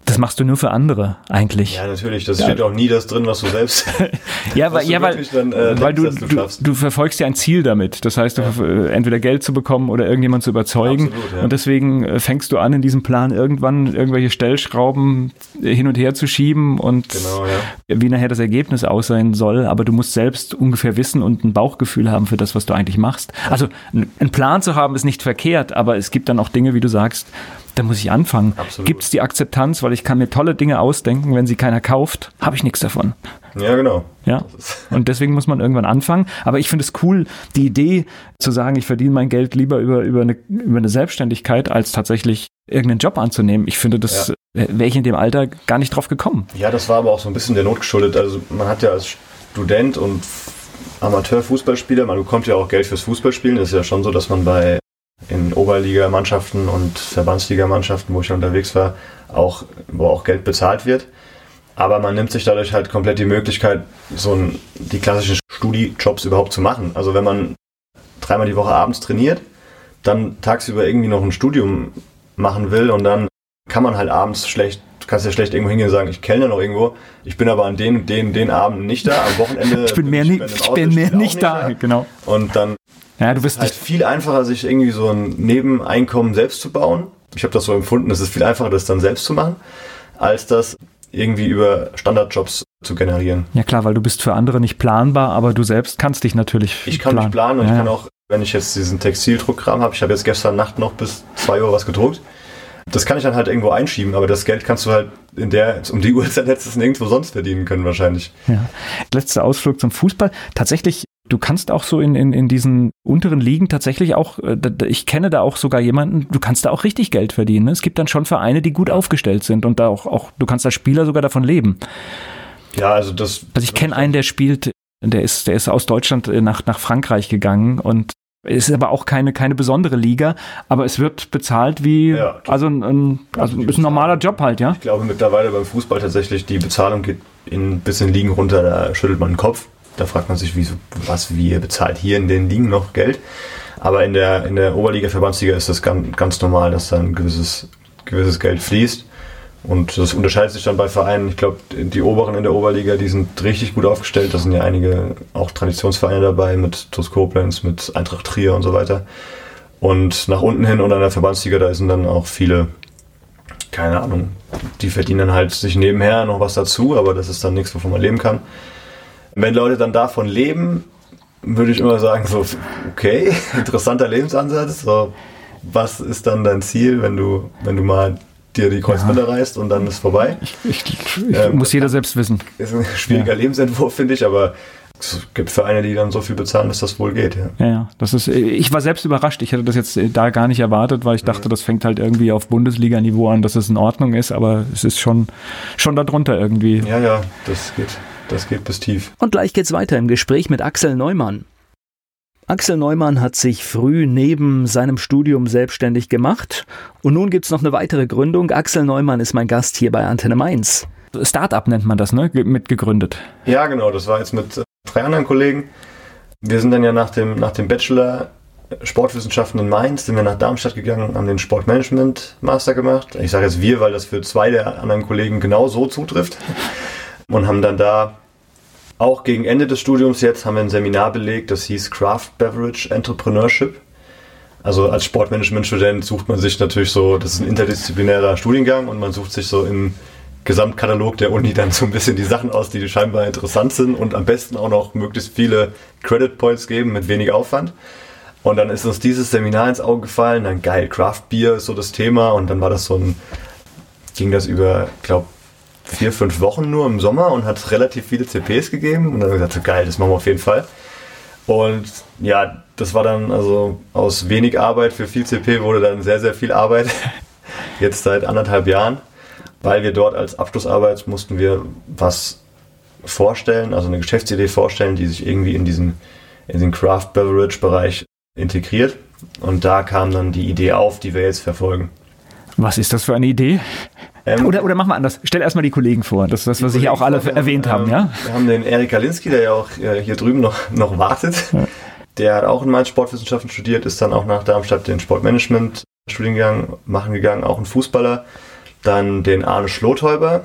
[SPEAKER 1] das machst du nur für andere eigentlich.
[SPEAKER 2] Ja, natürlich. Das ja. steht auch nie das drin, was du selbst.
[SPEAKER 1] ja, weil, ja, weil, dann, äh, weil denkst, du, du, du, verfolgst ja ein Ziel damit. Das heißt, ja. Äh, entweder Geld zu bekommen oder irgendjemand zu überzeugen. Absolut, ja. Und deswegen äh, fängst du an, in diesem Plan irgendwann irgendwelche Stellschrauben äh, hin und her zu schieben und genau, wie nachher das Ergebnis aussehen soll. Aber du musst selbst ungefähr wissen und ein Bauchgefühl haben für das, was du eigentlich machst. Also einen Plan zu haben ist nicht verkehrt, aber es gibt dann auch Dinge, wie du sagst, da muss ich anfangen. Gibt es die Akzeptanz, weil ich kann mir tolle Dinge ausdenken, wenn sie keiner kauft, habe ich nichts davon.
[SPEAKER 2] Ja, genau.
[SPEAKER 1] Ja. Und deswegen muss man irgendwann anfangen. Aber ich finde es cool, die Idee zu sagen, ich verdiene mein Geld lieber über, über, eine, über eine Selbstständigkeit, als tatsächlich irgendeinen Job anzunehmen. Ich finde, das ja. wäre ich in dem Alter gar nicht drauf gekommen.
[SPEAKER 2] Ja, das war aber auch so ein bisschen der Not geschuldet. Also man hat ja als Student und Amateurfußballspieler, man bekommt ja auch Geld fürs Fußballspielen. Das ist ja schon so, dass man bei in Oberligamannschaften und Verbandsligamannschaften, wo ich unterwegs war, auch, wo auch Geld bezahlt wird. Aber man nimmt sich dadurch halt komplett die Möglichkeit, so ein, die klassischen Studi-Jobs überhaupt zu machen. Also wenn man dreimal die Woche abends trainiert, dann tagsüber irgendwie noch ein Studium machen will und dann kann man halt abends schlecht, kannst ja schlecht irgendwo hingehen und sagen, ich kenne noch irgendwo, ich bin aber an den, den, den Abend nicht da, am Wochenende
[SPEAKER 1] ich bin mehr, bin ich, ich bin mehr nicht, da. da, genau.
[SPEAKER 2] Und dann
[SPEAKER 1] ja, du
[SPEAKER 2] ist halt viel einfacher, sich irgendwie so ein Nebeneinkommen selbst zu bauen. Ich habe das so empfunden, es ist viel einfacher, das dann selbst zu machen, als das irgendwie über Standardjobs zu generieren.
[SPEAKER 1] Ja klar, weil du bist für andere nicht planbar, aber du selbst kannst dich natürlich
[SPEAKER 2] Ich kann planen. mich planen und ja, ich kann auch, wenn ich jetzt diesen Textildruckkram habe, ich habe jetzt gestern Nacht noch bis 2 Uhr was gedruckt, das kann ich dann halt irgendwo einschieben, aber das Geld kannst du halt in der, um die Uhrzeit letztes nirgendwo sonst verdienen können wahrscheinlich.
[SPEAKER 1] Ja. Letzter Ausflug zum Fußball. Tatsächlich Du kannst auch so in, in, in diesen unteren Ligen tatsächlich auch, äh, ich kenne da auch sogar jemanden, du kannst da auch richtig Geld verdienen. Ne? Es gibt dann schon Vereine, die gut aufgestellt sind und da auch, auch du kannst als Spieler sogar davon leben.
[SPEAKER 2] Ja, also das.
[SPEAKER 1] Also ich kenne einen, der spielt, der ist, der ist aus Deutschland äh, nach, nach Frankreich gegangen und es ist aber auch keine, keine besondere Liga, aber es wird bezahlt wie, ja, also ein, ein, also ein normaler Job halt, ja?
[SPEAKER 2] Ich glaube mittlerweile beim Fußball tatsächlich, die Bezahlung geht in, bis in Ligen runter, da schüttelt man den Kopf. Da fragt man sich, wie, was, wie ihr bezahlt hier in den Ligen noch Geld. Aber in der, in der Oberliga, Verbandsliga ist das ganz, ganz normal, dass da ein gewisses, gewisses Geld fließt. Und das unterscheidet sich dann bei Vereinen. Ich glaube, die Oberen in der Oberliga, die sind richtig gut aufgestellt. Da sind ja einige auch Traditionsvereine dabei mit TuS Koblenz, mit Eintracht Trier und so weiter. Und nach unten hin und an der Verbandsliga, da sind dann auch viele, keine Ahnung, die verdienen halt sich nebenher noch was dazu, aber das ist dann nichts, wovon man leben kann. Wenn Leute dann davon leben, würde ich immer sagen, so, okay, interessanter Lebensansatz. So, was ist dann dein Ziel, wenn du, wenn du mal dir die Kreuzbänder ja. reißt und dann ist vorbei?
[SPEAKER 1] Ich, ich, ich ähm, muss jeder selbst wissen.
[SPEAKER 2] Ist ein schwieriger ja. Lebensentwurf, finde ich, aber es gibt Vereine, die dann so viel bezahlen, dass das wohl geht.
[SPEAKER 1] Ja. ja, das ist. Ich war selbst überrascht. Ich hätte das jetzt da gar nicht erwartet, weil ich dachte, das fängt halt irgendwie auf Bundesliga-Niveau an, dass es in Ordnung ist, aber es ist schon, schon darunter irgendwie.
[SPEAKER 2] Ja, ja, das geht. Das geht bis tief.
[SPEAKER 4] Und gleich geht's weiter im Gespräch mit Axel Neumann. Axel Neumann hat sich früh neben seinem Studium selbstständig gemacht und nun gibt's noch eine weitere Gründung. Axel Neumann ist mein Gast hier bei Antenne Mainz.
[SPEAKER 1] Startup nennt man das, ne? Mitgegründet.
[SPEAKER 2] Ja, genau. Das war jetzt mit äh, drei anderen Kollegen. Wir sind dann ja nach dem, nach dem Bachelor Sportwissenschaften in Mainz, sind wir nach Darmstadt gegangen, haben den Sportmanagement Master gemacht. Ich sage jetzt wir, weil das für zwei der anderen Kollegen genau so zutrifft. Und haben dann da auch gegen Ende des Studiums jetzt haben wir ein Seminar belegt, das hieß Craft Beverage Entrepreneurship. Also als Sportmanagement-Student sucht man sich natürlich so, das ist ein interdisziplinärer Studiengang und man sucht sich so im Gesamtkatalog der Uni dann so ein bisschen die Sachen aus, die scheinbar interessant sind und am besten auch noch möglichst viele Credit Points geben mit wenig Aufwand. Und dann ist uns dieses Seminar ins Auge gefallen, dann geil, Craft Beer ist so das Thema und dann war das so ein, ging das über, glaube vier, fünf Wochen nur im Sommer und hat relativ viele CPs gegeben. Und dann haben wir gesagt, geil, das machen wir auf jeden Fall. Und ja, das war dann also aus wenig Arbeit für viel CP wurde dann sehr, sehr viel Arbeit. Jetzt seit anderthalb Jahren, weil wir dort als Abschlussarbeit mussten wir was vorstellen, also eine Geschäftsidee vorstellen, die sich irgendwie in diesen, in den Craft Beverage Bereich integriert. Und da kam dann die Idee auf, die wir jetzt verfolgen.
[SPEAKER 1] Was ist das für eine Idee? Ähm, oder, oder machen wir anders. Stell erstmal die Kollegen vor. Das ist das, was Sie hier auch alle erwähnt haben, ja?
[SPEAKER 2] Wir haben den Erik Kalinski, der ja auch äh, hier drüben noch, noch wartet. Ja. Der hat auch in Mainz Sportwissenschaften studiert, ist dann auch nach Darmstadt den Sportmanagement-Studiengang machen gegangen, auch ein Fußballer. Dann den Arne Schlothäuber,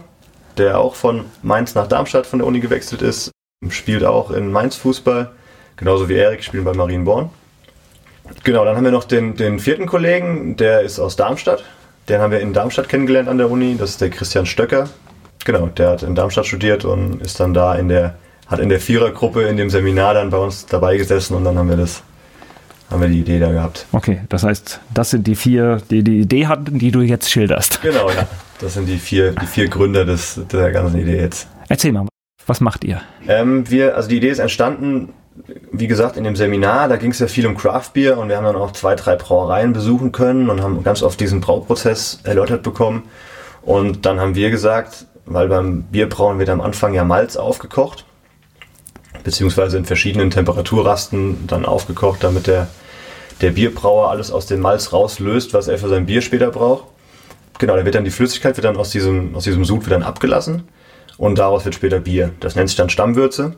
[SPEAKER 2] der auch von Mainz nach Darmstadt von der Uni gewechselt ist, spielt auch in Mainz Fußball, genauso wie Erik, spielen bei Marienborn. Genau, dann haben wir noch den, den vierten Kollegen, der ist aus Darmstadt. Den haben wir in Darmstadt kennengelernt an der Uni, das ist der Christian Stöcker. Genau, der hat in Darmstadt studiert und ist dann da in der, hat in der Vierergruppe in dem Seminar dann bei uns dabei gesessen und dann haben wir das haben wir die Idee da gehabt.
[SPEAKER 1] Okay, das heißt, das sind die vier, die die Idee hatten, die du jetzt schilderst.
[SPEAKER 2] Genau, ja. Das sind die vier, die vier Gründer des, der ganzen Idee jetzt.
[SPEAKER 1] Erzähl mal, was macht ihr?
[SPEAKER 2] Ähm, wir, also die Idee ist entstanden, wie gesagt, in dem Seminar, da ging es ja viel um Craft Beer und wir haben dann auch zwei, drei Brauereien besuchen können und haben ganz oft diesen Brauprozess erläutert bekommen. Und dann haben wir gesagt, weil beim Bierbrauen wird am Anfang ja Malz aufgekocht beziehungsweise in verschiedenen Temperaturrasten dann aufgekocht, damit der, der Bierbrauer alles aus dem Malz rauslöst, was er für sein Bier später braucht. Genau, da wird dann die Flüssigkeit wird dann aus diesem, aus diesem Sud wieder abgelassen und daraus wird später Bier. Das nennt sich dann Stammwürze.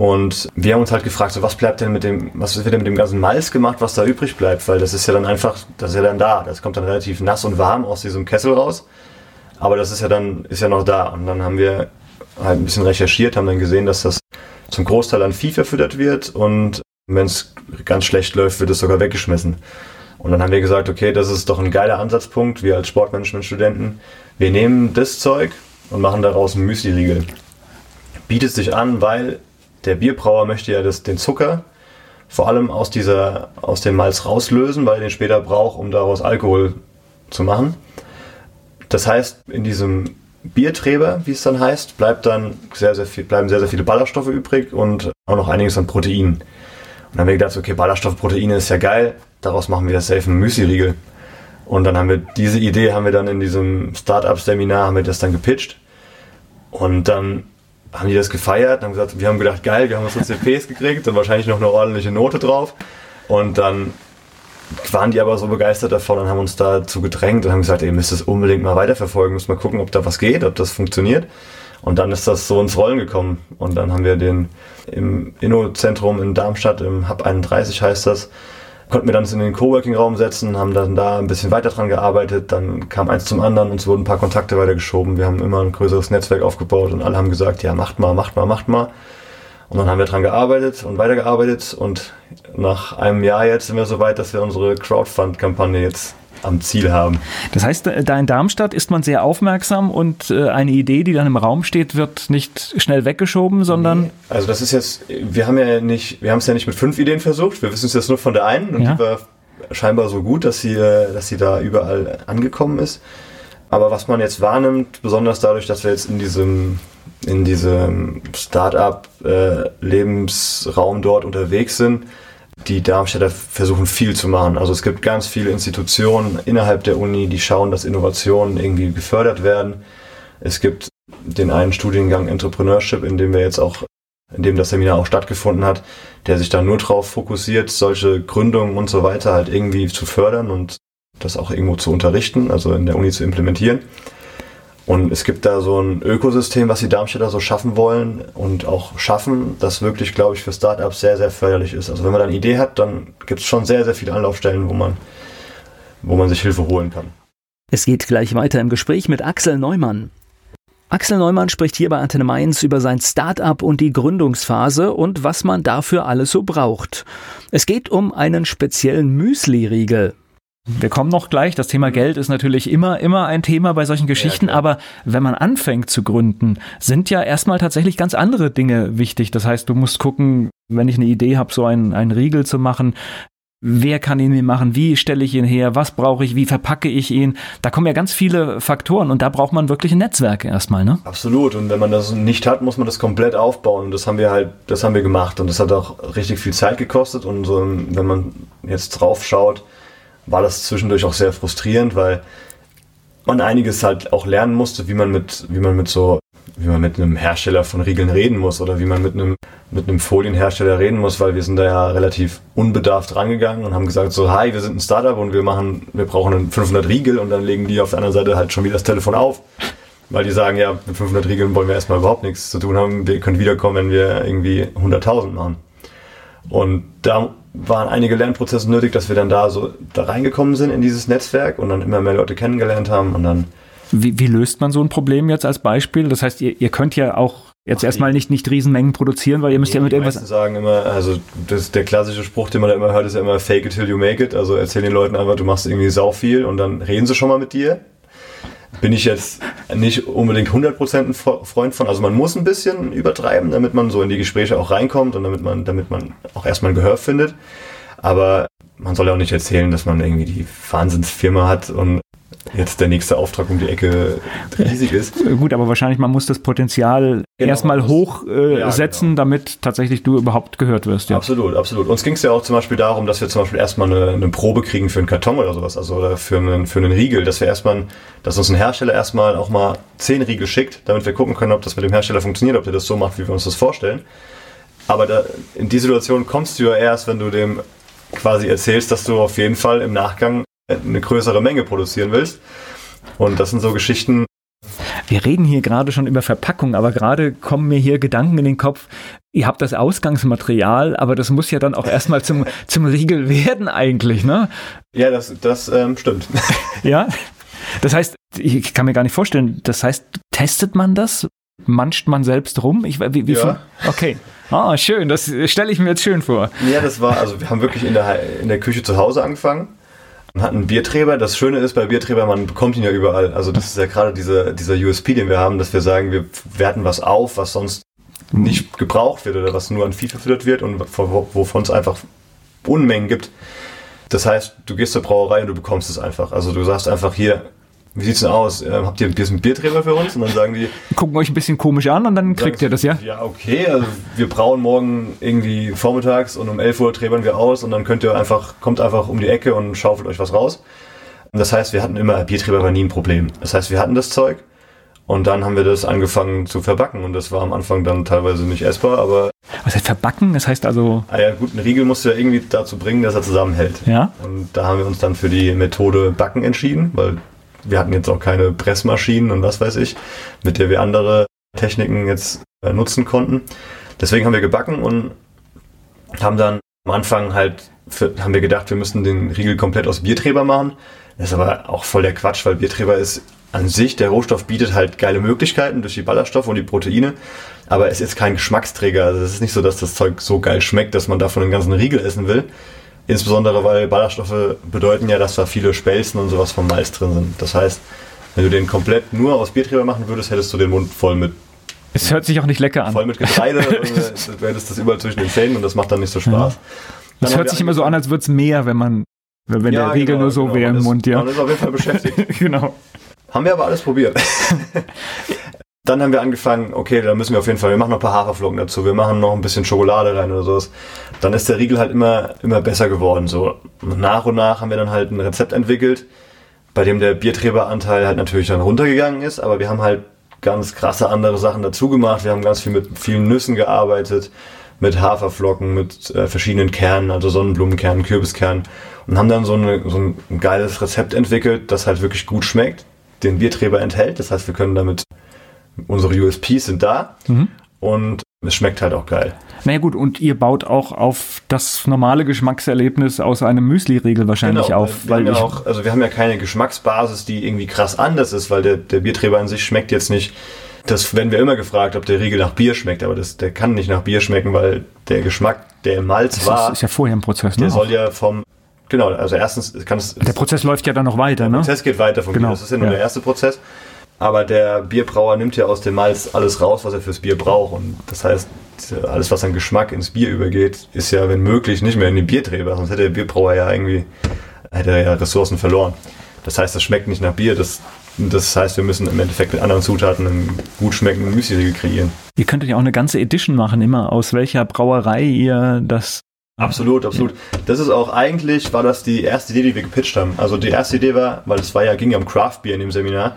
[SPEAKER 2] Und wir haben uns halt gefragt, so was bleibt denn mit dem, was wird denn mit dem ganzen Malz gemacht, was da übrig bleibt? Weil das ist ja dann einfach, das ist ja dann da. Das kommt dann relativ nass und warm aus diesem Kessel raus. Aber das ist ja dann, ist ja noch da. Und dann haben wir halt ein bisschen recherchiert, haben dann gesehen, dass das zum Großteil an Vieh verfüttert wird und wenn es ganz schlecht läuft, wird es sogar weggeschmissen. Und dann haben wir gesagt, okay, das ist doch ein geiler Ansatzpunkt, wir als Sportmanagement-Studenten. Wir nehmen das Zeug und machen daraus einen Müsli-Riegel. Bietet sich an, weil der Bierbrauer möchte ja das, den Zucker vor allem aus, dieser, aus dem Malz rauslösen, weil er den später braucht, um daraus Alkohol zu machen. Das heißt, in diesem Bierträber, wie es dann heißt, bleibt dann sehr, sehr viel, bleiben sehr, sehr viele Ballaststoffe übrig und auch noch einiges an Protein. Und dann haben wir gedacht, okay, Ballaststoff, Proteine ist ja geil, daraus machen wir das safe Müsli-Riegel. Und dann haben wir diese Idee, haben wir dann in diesem Startup-Seminar, haben wir das dann gepitcht. Und dann haben die das gefeiert und haben gesagt, wir haben gedacht, geil, wir haben unsere CPs gekriegt und wahrscheinlich noch eine ordentliche Note drauf. Und dann waren die aber so begeistert davon und haben uns dazu gedrängt und haben gesagt, ihr müsst es unbedingt mal weiterverfolgen, müsst mal gucken, ob da was geht, ob das funktioniert. Und dann ist das so ins Rollen gekommen. Und dann haben wir den im Inno-Zentrum in Darmstadt, im Hub 31 heißt das, konnten wir dann in den Coworking-Raum setzen, haben dann da ein bisschen weiter dran gearbeitet, dann kam eins zum anderen, uns wurden ein paar Kontakte weitergeschoben, wir haben immer ein größeres Netzwerk aufgebaut und alle haben gesagt, ja, macht mal, macht mal, macht mal. Und dann haben wir dran gearbeitet und weitergearbeitet und nach einem Jahr jetzt sind wir so weit, dass wir unsere Crowdfund-Kampagne jetzt am Ziel haben.
[SPEAKER 1] Das heißt, da in Darmstadt ist man sehr aufmerksam und äh, eine Idee, die dann im Raum steht, wird nicht schnell weggeschoben, sondern. Nee,
[SPEAKER 2] also das ist jetzt, wir haben ja nicht, wir haben es ja nicht mit fünf Ideen versucht, wir wissen es jetzt nur von der einen und ja. die war scheinbar so gut, dass sie, dass sie da überall angekommen ist. Aber was man jetzt wahrnimmt, besonders dadurch, dass wir jetzt in diesem in diesem Start-up-Lebensraum äh, dort unterwegs sind, die Darmstädter versuchen viel zu machen. Also es gibt ganz viele Institutionen innerhalb der Uni, die schauen, dass Innovationen irgendwie gefördert werden. Es gibt den einen Studiengang Entrepreneurship, in dem wir jetzt auch, in dem das Seminar auch stattgefunden hat, der sich da nur darauf fokussiert, solche Gründungen und so weiter halt irgendwie zu fördern und das auch irgendwo zu unterrichten, also in der Uni zu implementieren. Und es gibt da so ein Ökosystem, was die Darmstädter so schaffen wollen und auch schaffen, das wirklich, glaube ich, für Startups sehr, sehr förderlich ist. Also wenn man da eine Idee hat, dann gibt es schon sehr, sehr viele Anlaufstellen, wo man, wo man sich Hilfe holen kann.
[SPEAKER 4] Es geht gleich weiter im Gespräch mit Axel Neumann. Axel Neumann spricht hier bei Antenne Mainz über sein Start-up und die Gründungsphase und was man dafür alles so braucht. Es geht um einen speziellen Müsli-Riegel.
[SPEAKER 1] Wir kommen noch gleich. Das Thema Geld ist natürlich immer, immer ein Thema bei solchen Geschichten. Ja, aber wenn man anfängt zu gründen, sind ja erstmal tatsächlich ganz andere Dinge wichtig. Das heißt, du musst gucken, wenn ich eine Idee habe, so einen, einen Riegel zu machen, Wer kann ihn mir machen? Wie stelle ich ihn her? Was brauche ich? Wie verpacke ich ihn? Da kommen ja ganz viele Faktoren und da braucht man wirklich ein Netzwerk erstmal, ne?
[SPEAKER 2] Absolut. Und wenn man das nicht hat, muss man das komplett aufbauen. Und das haben wir halt, das haben wir gemacht. Und das hat auch richtig viel Zeit gekostet. Und so, wenn man jetzt drauf schaut, war das zwischendurch auch sehr frustrierend, weil man einiges halt auch lernen musste, wie man mit, wie man mit so, wie man mit einem Hersteller von Riegeln reden muss oder wie man mit einem mit einem Folienhersteller reden muss, weil wir sind da ja relativ unbedarft rangegangen und haben gesagt so, hi, wir sind ein Startup und wir machen, wir brauchen einen 500 Riegel und dann legen die auf der anderen Seite halt schon wieder das Telefon auf, weil die sagen, ja, mit 500 Riegeln wollen wir erstmal überhaupt nichts zu tun haben, wir können wiederkommen, wenn wir irgendwie 100.000 machen. Und da waren einige Lernprozesse nötig, dass wir dann da so da reingekommen sind in dieses Netzwerk und dann immer mehr Leute kennengelernt haben und dann.
[SPEAKER 1] Wie, wie löst man so ein Problem jetzt als Beispiel? Das heißt, ihr, ihr könnt ja auch jetzt Ach, erstmal nicht, nicht Riesenmengen produzieren, weil ihr müsst ja mit irgendwas.
[SPEAKER 2] sagen immer, also das, der klassische Spruch, den man da immer hört, ist ja immer fake it till you make it. Also erzähl den Leuten einfach, du machst irgendwie sau viel und dann reden sie schon mal mit dir bin ich jetzt nicht unbedingt 100% ein Freund von. Also man muss ein bisschen übertreiben, damit man so in die Gespräche auch reinkommt und damit man, damit man auch erstmal ein Gehör findet. Aber man soll ja auch nicht erzählen, dass man irgendwie die Wahnsinnsfirma hat und jetzt der nächste Auftrag um die Ecke riesig ist.
[SPEAKER 1] Gut, aber wahrscheinlich man muss das Potenzial genau, erstmal hochsetzen, äh, ja, genau. damit tatsächlich du überhaupt gehört wirst.
[SPEAKER 2] Ja. Absolut, absolut. Uns ging es ja auch zum Beispiel darum, dass wir zum Beispiel erstmal eine, eine, Probe kriegen für einen Karton oder sowas, also oder für einen, für einen Riegel, dass wir erstmal, dass uns ein Hersteller erstmal auch mal zehn Riegel schickt, damit wir gucken können, ob das mit dem Hersteller funktioniert, ob der das so macht, wie wir uns das vorstellen. Aber da, in die Situation kommst du ja erst, wenn du dem quasi erzählst, dass du auf jeden Fall im Nachgang eine größere Menge produzieren willst. Und das sind so Geschichten.
[SPEAKER 1] Wir reden hier gerade schon über Verpackung, aber gerade kommen mir hier Gedanken in den Kopf. Ihr habt das Ausgangsmaterial, aber das muss ja dann auch erstmal zum, zum Riegel werden eigentlich, ne?
[SPEAKER 2] Ja, das, das ähm, stimmt.
[SPEAKER 1] ja? Das heißt, ich kann mir gar nicht vorstellen, das heißt, testet man das? Manscht man selbst rum? Ich, wie, wie ja. Okay. Ah, schön, das stelle ich mir jetzt schön vor.
[SPEAKER 2] Ja, das war, also wir haben wirklich in der, in der Küche zu Hause angefangen man hat einen Bierträber. Das Schöne ist bei Bierträber, man bekommt ihn ja überall. Also das ist ja gerade dieser, dieser USP, den wir haben, dass wir sagen, wir werten was auf, was sonst nicht gebraucht wird oder was nur an Vieh verfüttert wird und wovon es einfach Unmengen gibt. Das heißt, du gehst zur Brauerei und du bekommst es einfach. Also du sagst einfach hier, wie sieht's denn aus? Ähm, habt ihr ein bisschen Bierträger für uns? Und dann sagen die.
[SPEAKER 1] Gucken euch ein bisschen komisch an und dann kriegt ihr das, ja?
[SPEAKER 2] Ja, okay. Also wir brauen morgen irgendwie vormittags und um 11 Uhr träbern wir aus und dann könnt ihr einfach, kommt einfach um die Ecke und schaufelt euch was raus. Das heißt, wir hatten immer, Bierträger war nie ein Problem. Das heißt, wir hatten das Zeug und dann haben wir das angefangen zu verbacken und das war am Anfang dann teilweise nicht essbar, aber.
[SPEAKER 1] Was heißt verbacken? Das heißt also.
[SPEAKER 2] Ah ja, gut, ein Riegel musst du ja irgendwie dazu bringen, dass er zusammenhält.
[SPEAKER 1] Ja.
[SPEAKER 2] Und da haben wir uns dann für die Methode Backen entschieden, weil wir hatten jetzt auch keine Pressmaschinen und was weiß ich, mit der wir andere Techniken jetzt äh, nutzen konnten. Deswegen haben wir gebacken und haben dann am Anfang halt, für, haben wir gedacht, wir müssen den Riegel komplett aus Bierträber machen. Das ist aber auch voll der Quatsch, weil Bierträber ist an sich, der Rohstoff bietet halt geile Möglichkeiten durch die Ballaststoffe und die Proteine, aber es ist kein Geschmacksträger. Also es ist nicht so, dass das Zeug so geil schmeckt, dass man davon einen ganzen Riegel essen will. Insbesondere, weil Ballaststoffe bedeuten ja, dass da viele Spelzen und sowas vom Mais drin sind. Das heißt, wenn du den komplett nur aus Bierträger machen würdest, hättest du den Mund voll mit.
[SPEAKER 1] Es hört sich auch nicht lecker an.
[SPEAKER 2] Voll mit Getreide, du hättest das überall zwischen den Zähnen und das macht dann nicht so Spaß.
[SPEAKER 1] Es hört sich immer so an, als würde es mehr, wenn man, wenn ja, der Riegel genau, nur so genau. wäre im Mund, ja.
[SPEAKER 2] Man ist auf jeden Fall beschäftigt.
[SPEAKER 1] genau.
[SPEAKER 2] Haben wir aber alles probiert. Dann haben wir angefangen, okay, da müssen wir auf jeden Fall, wir machen noch ein paar Haferflocken dazu, wir machen noch ein bisschen Schokolade rein oder sowas. Dann ist der Riegel halt immer, immer besser geworden. So nach und nach haben wir dann halt ein Rezept entwickelt, bei dem der Bierträberanteil halt natürlich dann runtergegangen ist, aber wir haben halt ganz krasse andere Sachen dazu gemacht. Wir haben ganz viel mit vielen Nüssen gearbeitet, mit Haferflocken, mit äh, verschiedenen Kernen, also Sonnenblumenkernen, Kürbiskernen und haben dann so, eine, so ein geiles Rezept entwickelt, das halt wirklich gut schmeckt, den Bierträber enthält. Das heißt, wir können damit unsere USPs sind da mhm. und es schmeckt halt auch geil.
[SPEAKER 1] Naja gut, und ihr baut auch auf das normale Geschmackserlebnis aus einem Müsli-Riegel wahrscheinlich genau, auf.
[SPEAKER 2] Weil wir, auch, also wir haben ja keine Geschmacksbasis, die irgendwie krass anders ist, weil der, der Bierträber an sich schmeckt jetzt nicht. Das werden wir immer gefragt, ob der Riegel nach Bier schmeckt, aber das, der kann nicht nach Bier schmecken, weil der Geschmack, der im Malz
[SPEAKER 1] das
[SPEAKER 2] war.
[SPEAKER 1] Das ist ja vorher ein Prozess,
[SPEAKER 2] ne? Der soll ja vom Genau, also erstens kann es.
[SPEAKER 1] Der Prozess läuft ja dann noch weiter,
[SPEAKER 2] der
[SPEAKER 1] ne?
[SPEAKER 2] Der Prozess geht weiter von
[SPEAKER 1] genau.
[SPEAKER 2] Bier. Das ist ja nur ja. der erste Prozess. Aber der Bierbrauer nimmt ja aus dem Malz alles raus, was er fürs Bier braucht. Und das heißt, alles, was an Geschmack ins Bier übergeht, ist ja, wenn möglich, nicht mehr in den Bierträber. Sonst hätte der Bierbrauer ja irgendwie, hätte er ja Ressourcen verloren. Das heißt, das schmeckt nicht nach Bier. Das, das heißt, wir müssen im Endeffekt mit anderen Zutaten einen gut schmeckenden Müsli kreieren.
[SPEAKER 1] Ihr könntet ja auch eine ganze Edition machen, immer aus welcher Brauerei ihr das
[SPEAKER 2] Absolut, absolut. Das ist auch eigentlich, war das die erste Idee, die wir gepitcht haben. Also die erste Idee war, weil es war ja, ging ja um Craft Beer in dem Seminar,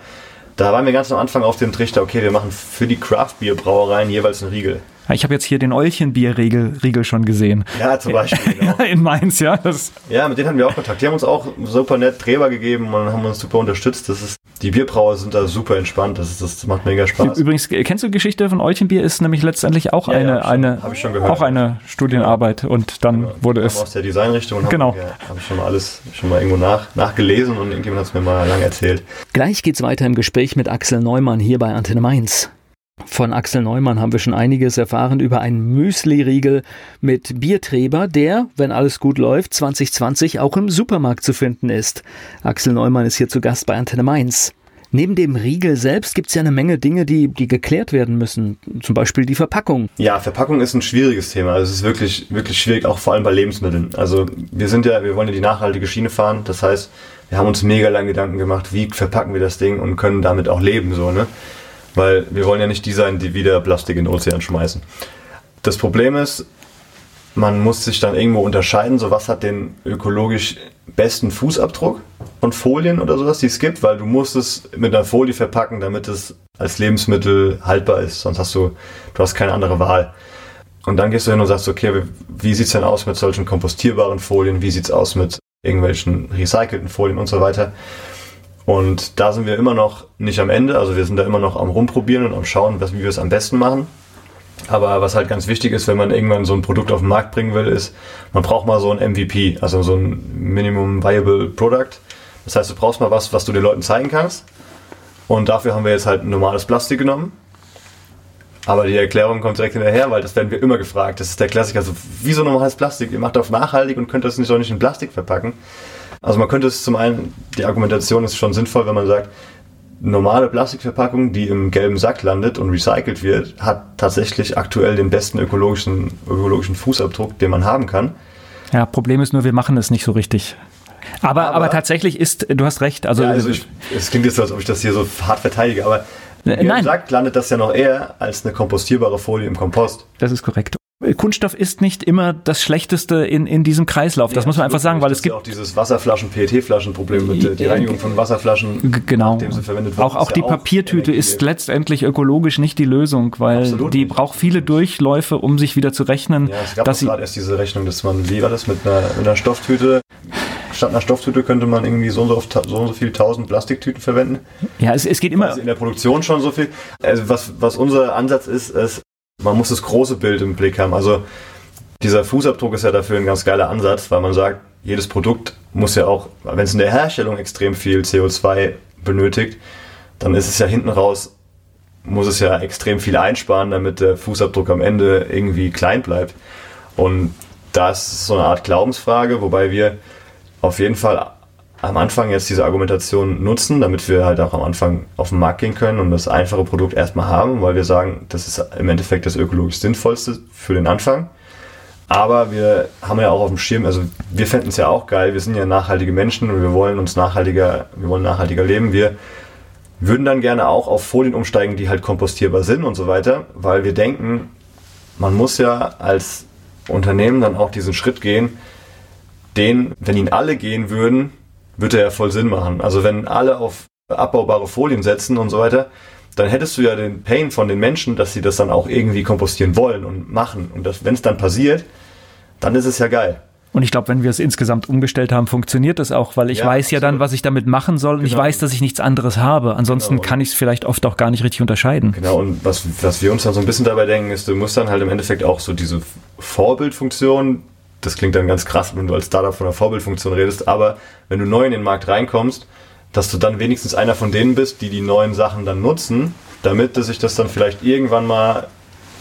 [SPEAKER 2] da waren wir ganz am Anfang auf dem Trichter, okay, wir machen für die Craft Beer Brauereien jeweils einen Riegel.
[SPEAKER 1] Ich habe jetzt hier den Eulchenbier-Riegel schon gesehen.
[SPEAKER 2] Ja, zum Beispiel.
[SPEAKER 1] Genau. In Mainz, ja. Das
[SPEAKER 2] ja, mit denen hatten wir auch Kontakt. Die haben uns auch super nett Träber gegeben und haben uns super unterstützt. Das ist, die Bierbrauer sind da super entspannt. Das, ist, das macht mega Spaß.
[SPEAKER 1] Übrigens, kennst du die Geschichte von Eulchenbier? Ist nämlich letztendlich auch ja, eine, ja, hab schon, eine, auch eine Studienarbeit und dann genau. wurde es.
[SPEAKER 2] Aus der Designrichtung.
[SPEAKER 1] Genau.
[SPEAKER 2] Habe ja, hab ich schon mal alles schon mal irgendwo nach, nachgelesen und irgendjemand hat es mir mal lange erzählt.
[SPEAKER 4] Gleich geht's weiter im Gespräch mit Axel Neumann hier bei Antenne Mainz. Von Axel Neumann haben wir schon einiges erfahren über einen Müsli-Riegel mit Bierträber, der, wenn alles gut läuft, 2020 auch im Supermarkt zu finden ist. Axel Neumann ist hier zu Gast bei Antenne Mainz. Neben dem Riegel selbst gibt es ja eine Menge Dinge, die, die geklärt werden müssen. Zum Beispiel die Verpackung.
[SPEAKER 2] Ja, Verpackung ist ein schwieriges Thema. Also es ist wirklich, wirklich schwierig, auch vor allem bei Lebensmitteln. Also wir sind ja, wir wollen ja die nachhaltige Schiene fahren. Das heißt, wir haben uns mega lang Gedanken gemacht, wie verpacken wir das Ding und können damit auch leben, so, ne? Weil wir wollen ja nicht die sein, die wieder Plastik in den Ozean schmeißen. Das Problem ist, man muss sich dann irgendwo unterscheiden, so was hat den ökologisch besten Fußabdruck von Folien oder sowas, die es gibt, weil du musst es mit einer Folie verpacken, damit es als Lebensmittel haltbar ist. Sonst hast du, du hast keine andere Wahl. Und dann gehst du hin und sagst, okay, wie sieht's denn aus mit solchen kompostierbaren Folien? Wie sieht's aus mit irgendwelchen recycelten Folien und so weiter? Und da sind wir immer noch nicht am Ende. Also wir sind da immer noch am Rumprobieren und am Schauen, wie wir es am besten machen. Aber was halt ganz wichtig ist, wenn man irgendwann so ein Produkt auf den Markt bringen will, ist, man braucht mal so ein MVP, also so ein Minimum Viable Product. Das heißt, du brauchst mal was, was du den Leuten zeigen kannst. Und dafür haben wir jetzt halt ein normales Plastik genommen. Aber die Erklärung kommt direkt hinterher, weil das werden wir immer gefragt. Das ist der Klassiker. Also, wie so normales Plastik? Ihr macht auf nachhaltig und könnt das nicht auch nicht in Plastik verpacken. Also man könnte es zum einen, die Argumentation ist schon sinnvoll, wenn man sagt, normale Plastikverpackung, die im gelben Sack landet und recycelt wird, hat tatsächlich aktuell den besten ökologischen, ökologischen Fußabdruck, den man haben kann.
[SPEAKER 1] Ja, Problem ist nur, wir machen es nicht so richtig. Aber, aber, aber tatsächlich ist, du hast recht. Also,
[SPEAKER 2] ja, also ich, es klingt jetzt so, als ob ich das hier so hart verteidige, aber im Nein. Sack landet das ja noch eher als eine kompostierbare Folie im Kompost.
[SPEAKER 1] Das ist korrekt. Kunststoff ist nicht immer das Schlechteste in, in diesem Kreislauf. Das ja, muss man einfach sagen, weil es gibt
[SPEAKER 2] ja auch dieses Wasserflaschen, PET-Flaschen-Problem mit der die Reinigung von Wasserflaschen,
[SPEAKER 1] genau. sie verwendet wird. Auch, auch die Papiertüte ist letztendlich ökologisch nicht die Lösung, weil Absolut die nicht. braucht viele Durchläufe, um sich wieder zu rechnen.
[SPEAKER 2] Ja, es gab dass gerade erst diese Rechnung, dass man, wie war das, mit einer, einer Stofftüte statt einer Stofftüte könnte man irgendwie so und so, so, und so viel tausend Plastiktüten verwenden.
[SPEAKER 1] Ja, es, es geht immer. Also
[SPEAKER 2] in der Produktion schon so viel. Also was, was unser Ansatz ist, ist, man muss das große Bild im Blick haben. Also dieser Fußabdruck ist ja dafür ein ganz geiler Ansatz, weil man sagt, jedes Produkt muss ja auch, wenn es in der Herstellung extrem viel CO2 benötigt, dann ist es ja hinten raus, muss es ja extrem viel einsparen, damit der Fußabdruck am Ende irgendwie klein bleibt. Und das ist so eine Art Glaubensfrage, wobei wir auf jeden Fall am Anfang jetzt diese Argumentation nutzen, damit wir halt auch am Anfang auf den Markt gehen können und das einfache Produkt erstmal haben, weil wir sagen, das ist im Endeffekt das ökologisch sinnvollste für den Anfang. Aber wir haben ja auch auf dem Schirm, also wir fänden es ja auch geil, wir sind ja nachhaltige Menschen und wir wollen uns nachhaltiger, wir wollen nachhaltiger leben. Wir würden dann gerne auch auf Folien umsteigen, die halt kompostierbar sind und so weiter, weil wir denken, man muss ja als Unternehmen dann auch diesen Schritt gehen, den, wenn ihn alle gehen würden, würde ja voll Sinn machen. Also wenn alle auf abbaubare Folien setzen und so weiter, dann hättest du ja den Pain von den Menschen, dass sie das dann auch irgendwie kompostieren wollen und machen. Und wenn es dann passiert, dann ist es ja geil.
[SPEAKER 1] Und ich glaube, wenn wir es insgesamt umgestellt haben, funktioniert das auch, weil ich ja, weiß ja dann, was ich damit machen soll und genau. ich weiß, dass ich nichts anderes habe. Ansonsten genau. kann ich es vielleicht oft auch gar nicht richtig unterscheiden.
[SPEAKER 2] Genau, und was, was wir uns dann so ein bisschen dabei denken, ist, du musst dann halt im Endeffekt auch so diese Vorbildfunktion das klingt dann ganz krass, wenn du als Startup von einer Vorbildfunktion redest, aber wenn du neu in den Markt reinkommst, dass du dann wenigstens einer von denen bist, die die neuen Sachen dann nutzen, damit sich das dann vielleicht irgendwann mal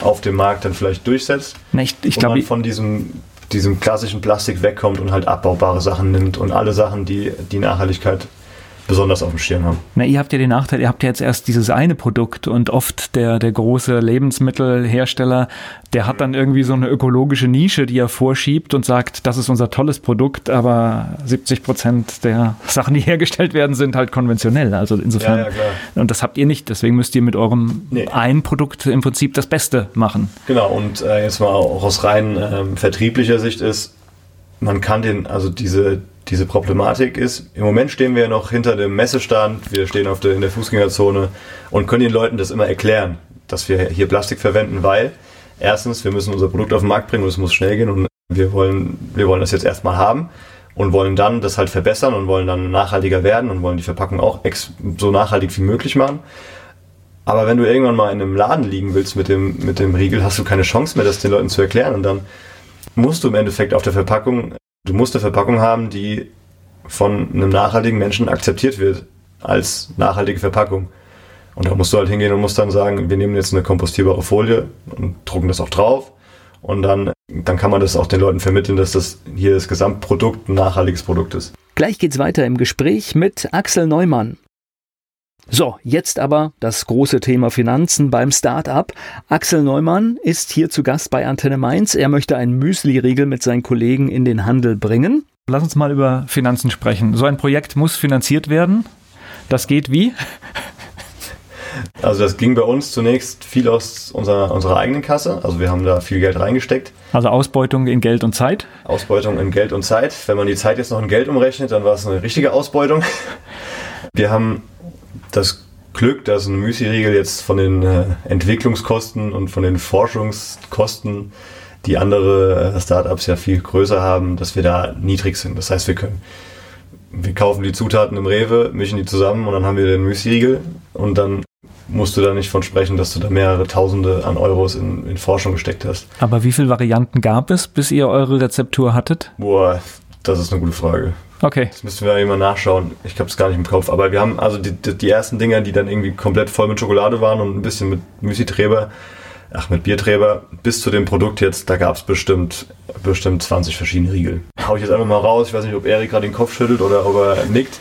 [SPEAKER 2] auf dem Markt dann vielleicht durchsetzt.
[SPEAKER 1] Na, ich, ich glaube,
[SPEAKER 2] von diesem, diesem klassischen Plastik wegkommt und halt abbaubare Sachen nimmt und alle Sachen, die die Nachhaltigkeit besonders auf dem Schirm haben.
[SPEAKER 1] Na, ihr habt ja den Nachteil, ihr habt ja jetzt erst dieses eine Produkt und oft der, der große Lebensmittelhersteller, der hat dann irgendwie so eine ökologische Nische, die er vorschiebt und sagt, das ist unser tolles Produkt, aber 70 Prozent der Sachen, die hergestellt werden, sind halt konventionell. Also insofern, ja, ja, und das habt ihr nicht, deswegen müsst ihr mit eurem nee. einen Produkt im Prinzip das Beste machen.
[SPEAKER 2] Genau, und äh, jetzt mal auch aus rein ähm, vertrieblicher Sicht ist, man kann den, also diese, diese Problematik ist, im Moment stehen wir noch hinter dem Messestand, wir stehen auf der, in der Fußgängerzone und können den Leuten das immer erklären, dass wir hier Plastik verwenden, weil erstens, wir müssen unser Produkt auf den Markt bringen und es muss schnell gehen und wir wollen, wir wollen das jetzt erstmal haben und wollen dann das halt verbessern und wollen dann nachhaltiger werden und wollen die Verpackung auch so nachhaltig wie möglich machen. Aber wenn du irgendwann mal in einem Laden liegen willst mit dem, mit dem Riegel, hast du keine Chance mehr, das den Leuten zu erklären. Und dann musst du im Endeffekt auf der Verpackung, du musst eine Verpackung haben, die von einem nachhaltigen Menschen akzeptiert wird als nachhaltige Verpackung. Und da musst du halt hingehen und musst dann sagen, wir nehmen jetzt eine kompostierbare Folie und drucken das auch drauf. Und dann, dann kann man das auch den Leuten vermitteln, dass das hier das Gesamtprodukt ein nachhaltiges Produkt ist.
[SPEAKER 4] Gleich geht's weiter im Gespräch mit Axel Neumann. So, jetzt aber das große Thema Finanzen beim Start-up. Axel Neumann ist hier zu Gast bei Antenne Mainz. Er möchte einen Müsli-Riegel mit seinen Kollegen in den Handel bringen.
[SPEAKER 1] Lass uns mal über Finanzen sprechen. So ein Projekt muss finanziert werden. Das geht wie?
[SPEAKER 2] Also das ging bei uns zunächst viel aus unserer, unserer eigenen Kasse. Also wir haben da viel Geld reingesteckt.
[SPEAKER 1] Also Ausbeutung in Geld und Zeit?
[SPEAKER 2] Ausbeutung in Geld und Zeit. Wenn man die Zeit jetzt noch in Geld umrechnet, dann war es eine richtige Ausbeutung. Wir haben das Glück, dass ein Müsli-Riegel jetzt von den äh, Entwicklungskosten und von den Forschungskosten, die andere äh, Startups ja viel größer haben, dass wir da niedrig sind. Das heißt, wir können wir kaufen die Zutaten im Rewe, mischen die zusammen und dann haben wir den Müsli-Riegel und dann musst du da nicht von sprechen, dass du da mehrere Tausende an Euros in, in Forschung gesteckt hast.
[SPEAKER 1] Aber wie viele Varianten gab es, bis ihr eure Rezeptur hattet?
[SPEAKER 2] Boah, das ist eine gute Frage.
[SPEAKER 1] Okay.
[SPEAKER 2] Das müssten wir immer nachschauen. Ich habe es gar nicht im Kopf. Aber wir haben also die, die, die, ersten Dinger, die dann irgendwie komplett voll mit Schokolade waren und ein bisschen mit Müsli-Träber, ach, mit Bierträber, bis zu dem Produkt jetzt, da gab es bestimmt, bestimmt 20 verschiedene Riegel. Hau ich jetzt einfach mal raus. Ich weiß nicht, ob Erik gerade den Kopf schüttelt oder ob er nickt.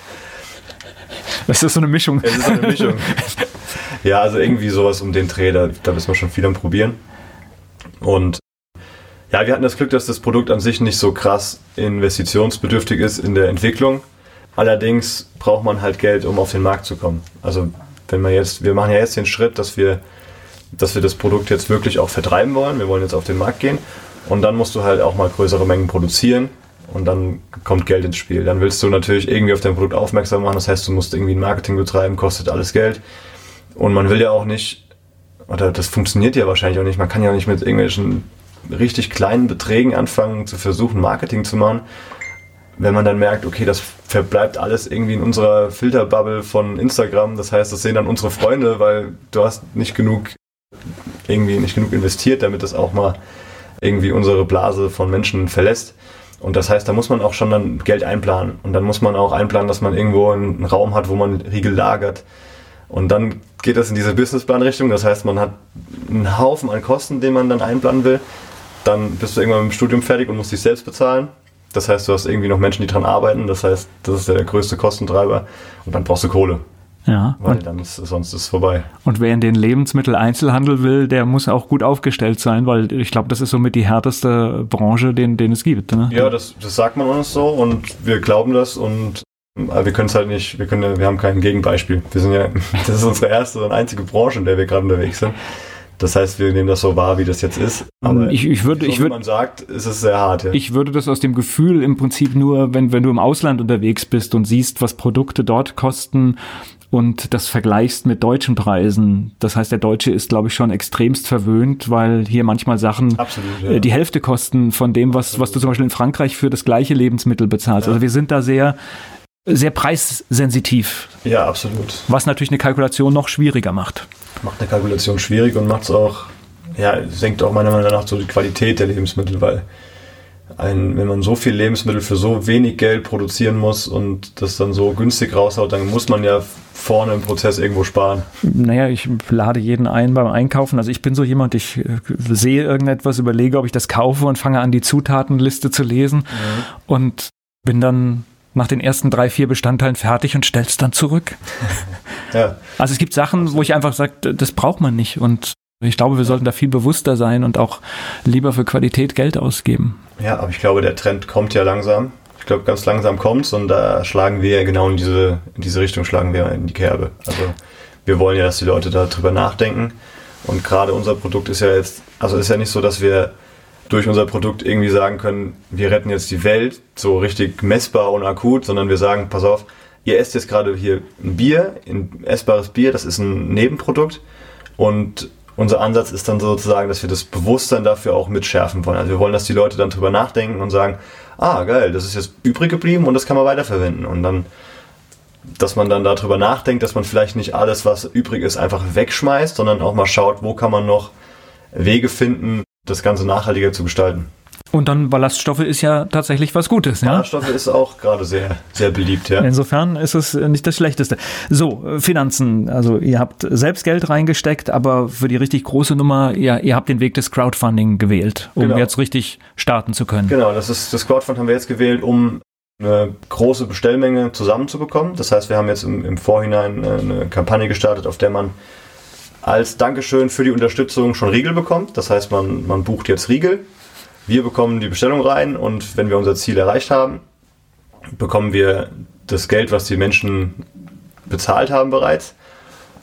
[SPEAKER 1] Das ist so eine Mischung.
[SPEAKER 2] Es ist so eine Mischung. ja, also irgendwie sowas um den Dreh, da, da müssen wir schon viel am Probieren. Und ja, wir hatten das Glück, dass das Produkt an sich nicht so krass investitionsbedürftig ist in der Entwicklung. Allerdings braucht man halt Geld, um auf den Markt zu kommen. Also wenn man jetzt, wir machen ja jetzt den Schritt, dass wir, dass wir das Produkt jetzt wirklich auch vertreiben wollen. Wir wollen jetzt auf den Markt gehen. Und dann musst du halt auch mal größere Mengen produzieren und dann kommt Geld ins Spiel. Dann willst du natürlich irgendwie auf dein Produkt aufmerksam machen. Das heißt, du musst irgendwie ein Marketing betreiben, kostet alles Geld. Und man will ja auch nicht, oder das funktioniert ja wahrscheinlich auch nicht, man kann ja nicht mit irgendwelchen richtig kleinen Beträgen anfangen zu versuchen, Marketing zu machen. Wenn man dann merkt, okay, das verbleibt alles irgendwie in unserer Filterbubble von Instagram, das heißt, das sehen dann unsere Freunde, weil du hast nicht genug, irgendwie nicht genug investiert, damit das auch mal irgendwie unsere Blase von Menschen verlässt. Und das heißt, da muss man auch schon dann Geld einplanen. Und dann muss man auch einplanen, dass man irgendwo einen Raum hat, wo man Riegel lagert. Und dann geht das in diese Businessplan-Richtung. Das heißt, man hat einen Haufen an Kosten, den man dann einplanen will. Dann bist du irgendwann mit dem Studium fertig und musst dich selbst bezahlen. Das heißt, du hast irgendwie noch Menschen, die dran arbeiten. Das heißt, das ist der größte Kostentreiber. Und dann brauchst du Kohle.
[SPEAKER 1] Ja.
[SPEAKER 2] Weil dann ist, sonst ist es vorbei.
[SPEAKER 1] Und wer in den Lebensmitteleinzelhandel will, der muss auch gut aufgestellt sein, weil ich glaube, das ist somit die härteste Branche, den, den es gibt. Ne?
[SPEAKER 2] Ja, das, das sagt man uns so und wir glauben das und wir können es halt nicht, wir können, wir haben kein Gegenbeispiel. Wir sind ja, das ist unsere erste und einzige Branche, in der wir gerade unterwegs sind. Das heißt, wir nehmen das so wahr, wie das jetzt ist.
[SPEAKER 1] Aber ich, ich würde, so, ich würde,
[SPEAKER 2] man sagt, ist es sehr hart. Ja.
[SPEAKER 1] Ich würde das aus dem Gefühl im Prinzip nur, wenn, wenn du im Ausland unterwegs bist und siehst, was Produkte dort kosten und das vergleichst mit deutschen Preisen. Das heißt, der Deutsche ist, glaube ich, schon extremst verwöhnt, weil hier manchmal Sachen
[SPEAKER 2] Absolut,
[SPEAKER 1] ja. Äh, die Hälfte kosten von dem, was, was du zum Beispiel in Frankreich für das gleiche Lebensmittel bezahlst. Ja. Also wir sind da sehr, sehr preissensitiv.
[SPEAKER 2] Ja, absolut.
[SPEAKER 1] Was natürlich eine Kalkulation noch schwieriger macht.
[SPEAKER 2] Macht eine Kalkulation schwierig und macht es auch, ja, senkt auch meiner Meinung nach so die Qualität der Lebensmittel, weil ein, wenn man so viel Lebensmittel für so wenig Geld produzieren muss und das dann so günstig raushaut, dann muss man ja vorne im Prozess irgendwo sparen.
[SPEAKER 1] Naja, ich lade jeden ein beim Einkaufen. Also ich bin so jemand, ich äh, sehe irgendetwas, überlege, ob ich das kaufe und fange an, die Zutatenliste zu lesen mhm. und bin dann nach den ersten drei, vier Bestandteilen fertig und stell's dann zurück. ja. Also es gibt Sachen, wo ich einfach sage, das braucht man nicht und ich glaube, wir sollten da viel bewusster sein und auch lieber für Qualität Geld ausgeben.
[SPEAKER 2] Ja, aber ich glaube, der Trend kommt ja langsam. Ich glaube, ganz langsam kommt's und da schlagen wir genau in diese, in diese Richtung schlagen wir in die Kerbe. Also wir wollen ja, dass die Leute darüber nachdenken. Und gerade unser Produkt ist ja jetzt, also ist ja nicht so, dass wir durch unser Produkt irgendwie sagen können, wir retten jetzt die Welt, so richtig messbar und akut, sondern wir sagen, pass auf, ihr esst jetzt gerade hier ein Bier, ein essbares Bier, das ist ein Nebenprodukt und unser Ansatz ist dann sozusagen, dass wir das Bewusstsein dafür auch mitschärfen wollen. Also wir wollen, dass die Leute dann drüber nachdenken und sagen, ah geil, das ist jetzt übrig geblieben und das kann man weiterverwenden. Und dann, dass man dann darüber nachdenkt, dass man vielleicht nicht alles, was übrig ist, einfach wegschmeißt, sondern auch mal schaut, wo kann man noch Wege finden, das Ganze nachhaltiger zu gestalten.
[SPEAKER 1] Und dann Ballaststoffe ist ja tatsächlich was Gutes.
[SPEAKER 2] Ja? Ballaststoffe ist auch gerade sehr, sehr beliebt, ja.
[SPEAKER 1] Insofern ist es nicht das Schlechteste. So, Finanzen. Also ihr habt selbst Geld reingesteckt, aber für die richtig große Nummer, ja, ihr habt den Weg des Crowdfunding gewählt, um genau. jetzt richtig starten zu können.
[SPEAKER 2] Genau, das ist das Crowdfund haben wir jetzt gewählt, um eine große Bestellmenge zusammenzubekommen. Das heißt, wir haben jetzt im, im Vorhinein eine Kampagne gestartet, auf der man als Dankeschön für die Unterstützung schon Riegel bekommt. Das heißt, man, man bucht jetzt Riegel wir bekommen die Bestellung rein und wenn wir unser Ziel erreicht haben, bekommen wir das Geld, was die Menschen bezahlt haben bereits.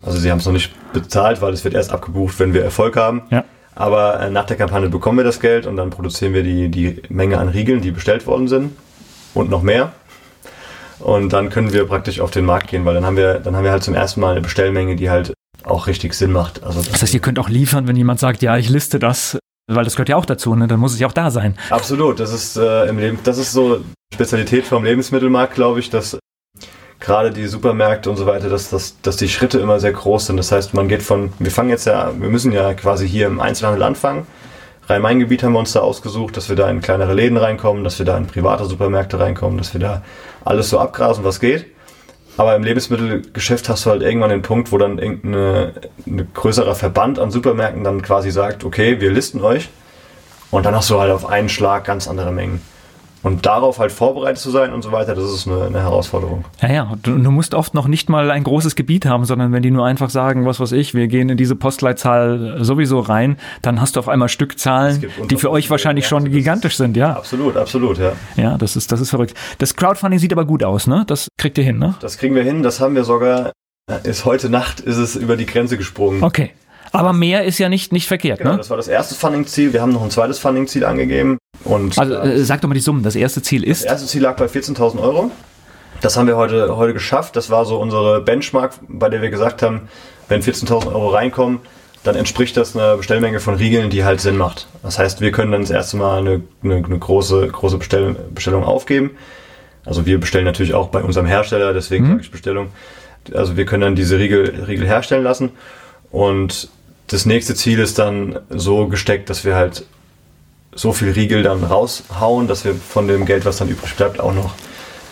[SPEAKER 2] Also sie haben es noch nicht bezahlt, weil es wird erst abgebucht, wenn wir Erfolg haben. Ja. Aber äh, nach der Kampagne bekommen wir das Geld und dann produzieren wir die, die Menge an Riegeln, die bestellt worden sind und noch mehr. Und dann können wir praktisch auf den Markt gehen, weil dann haben wir, dann haben wir halt zum ersten Mal eine Bestellmenge, die halt auch richtig Sinn macht.
[SPEAKER 1] Also das, das heißt, ihr könnt auch liefern, wenn jemand sagt, ja, ich liste das weil das gehört ja auch dazu, ne? Dann muss es ja auch da sein.
[SPEAKER 2] Absolut. Das ist äh, im Leben, das ist so Spezialität vom Lebensmittelmarkt, glaube ich, dass gerade die Supermärkte und so weiter, dass, dass, dass die Schritte immer sehr groß sind. Das heißt, man geht von, wir fangen jetzt ja, wir müssen ja quasi hier im Einzelhandel anfangen. Rhein-Main-Gebiet haben wir uns da ausgesucht, dass wir da in kleinere Läden reinkommen, dass wir da in private Supermärkte reinkommen, dass wir da alles so abgrasen, was geht. Aber im Lebensmittelgeschäft hast du halt irgendwann den Punkt, wo dann irgendein größerer Verband an Supermärkten dann quasi sagt, okay, wir listen euch. Und dann hast du halt auf einen Schlag ganz andere Mengen. Und darauf halt vorbereitet zu sein und so weiter, das ist eine, eine Herausforderung.
[SPEAKER 1] Ja, ja, du, du, musst oft noch nicht mal ein großes Gebiet haben, sondern wenn die nur einfach sagen, was weiß ich, wir gehen in diese Postleitzahl sowieso rein, dann hast du auf einmal Stückzahlen, die für euch wahrscheinlich schon gigantisch sind, ja.
[SPEAKER 2] Absolut, absolut, ja.
[SPEAKER 1] Ja, das ist, das ist verrückt. Das Crowdfunding sieht aber gut aus, ne? Das kriegt ihr hin, ne?
[SPEAKER 2] Das kriegen wir hin, das haben wir sogar, ist heute Nacht, ist es über die Grenze gesprungen.
[SPEAKER 1] Okay. Aber mehr ist ja nicht, nicht verkehrt,
[SPEAKER 2] genau,
[SPEAKER 1] ne?
[SPEAKER 2] das war das erste Funding-Ziel. Wir haben noch ein zweites Funding-Ziel angegeben. Und,
[SPEAKER 1] also äh, sag doch mal die Summen. Das erste Ziel ist?
[SPEAKER 2] Das erste Ziel lag bei 14.000 Euro. Das haben wir heute, heute geschafft. Das war so unsere Benchmark, bei der wir gesagt haben, wenn 14.000 Euro reinkommen, dann entspricht das einer Bestellmenge von Riegeln, die halt Sinn macht. Das heißt, wir können dann das erste Mal eine, eine, eine große, große Bestell, Bestellung aufgeben. Also wir bestellen natürlich auch bei unserem Hersteller, deswegen mhm. sage ich Bestellung. Also wir können dann diese Riegel, Riegel herstellen lassen. Und das nächste Ziel ist dann so gesteckt, dass wir halt so viel Riegel dann raushauen, dass wir von dem Geld, was dann übrig bleibt, auch noch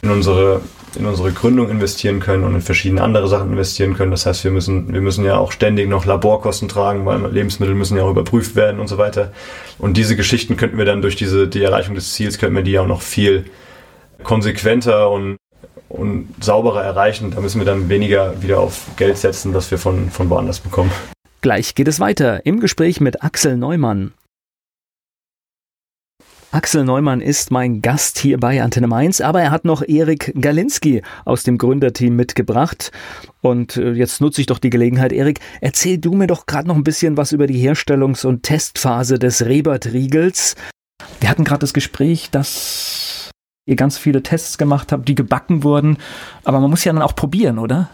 [SPEAKER 2] in unsere, in unsere Gründung investieren können und in verschiedene andere Sachen investieren können. Das heißt, wir müssen, wir müssen ja auch ständig noch Laborkosten tragen, weil Lebensmittel müssen ja auch überprüft werden und so weiter. Und diese Geschichten könnten wir dann durch diese, die Erreichung des Ziels, könnten wir die auch noch viel konsequenter und und sauberer erreichen. Da müssen wir dann weniger wieder auf Geld setzen, das wir von, von woanders bekommen.
[SPEAKER 4] Gleich geht es weiter im Gespräch mit Axel Neumann. Axel Neumann ist mein Gast hier bei Antenne Mainz, aber er hat noch Erik Galinski aus dem Gründerteam mitgebracht. Und äh, jetzt nutze ich doch die Gelegenheit, Erik, erzähl du mir doch gerade noch ein bisschen was über die Herstellungs- und Testphase des Rebert-Riegels. Wir hatten gerade das Gespräch, dass ihr ganz viele Tests gemacht habt, die gebacken wurden, aber man muss ja dann auch probieren, oder?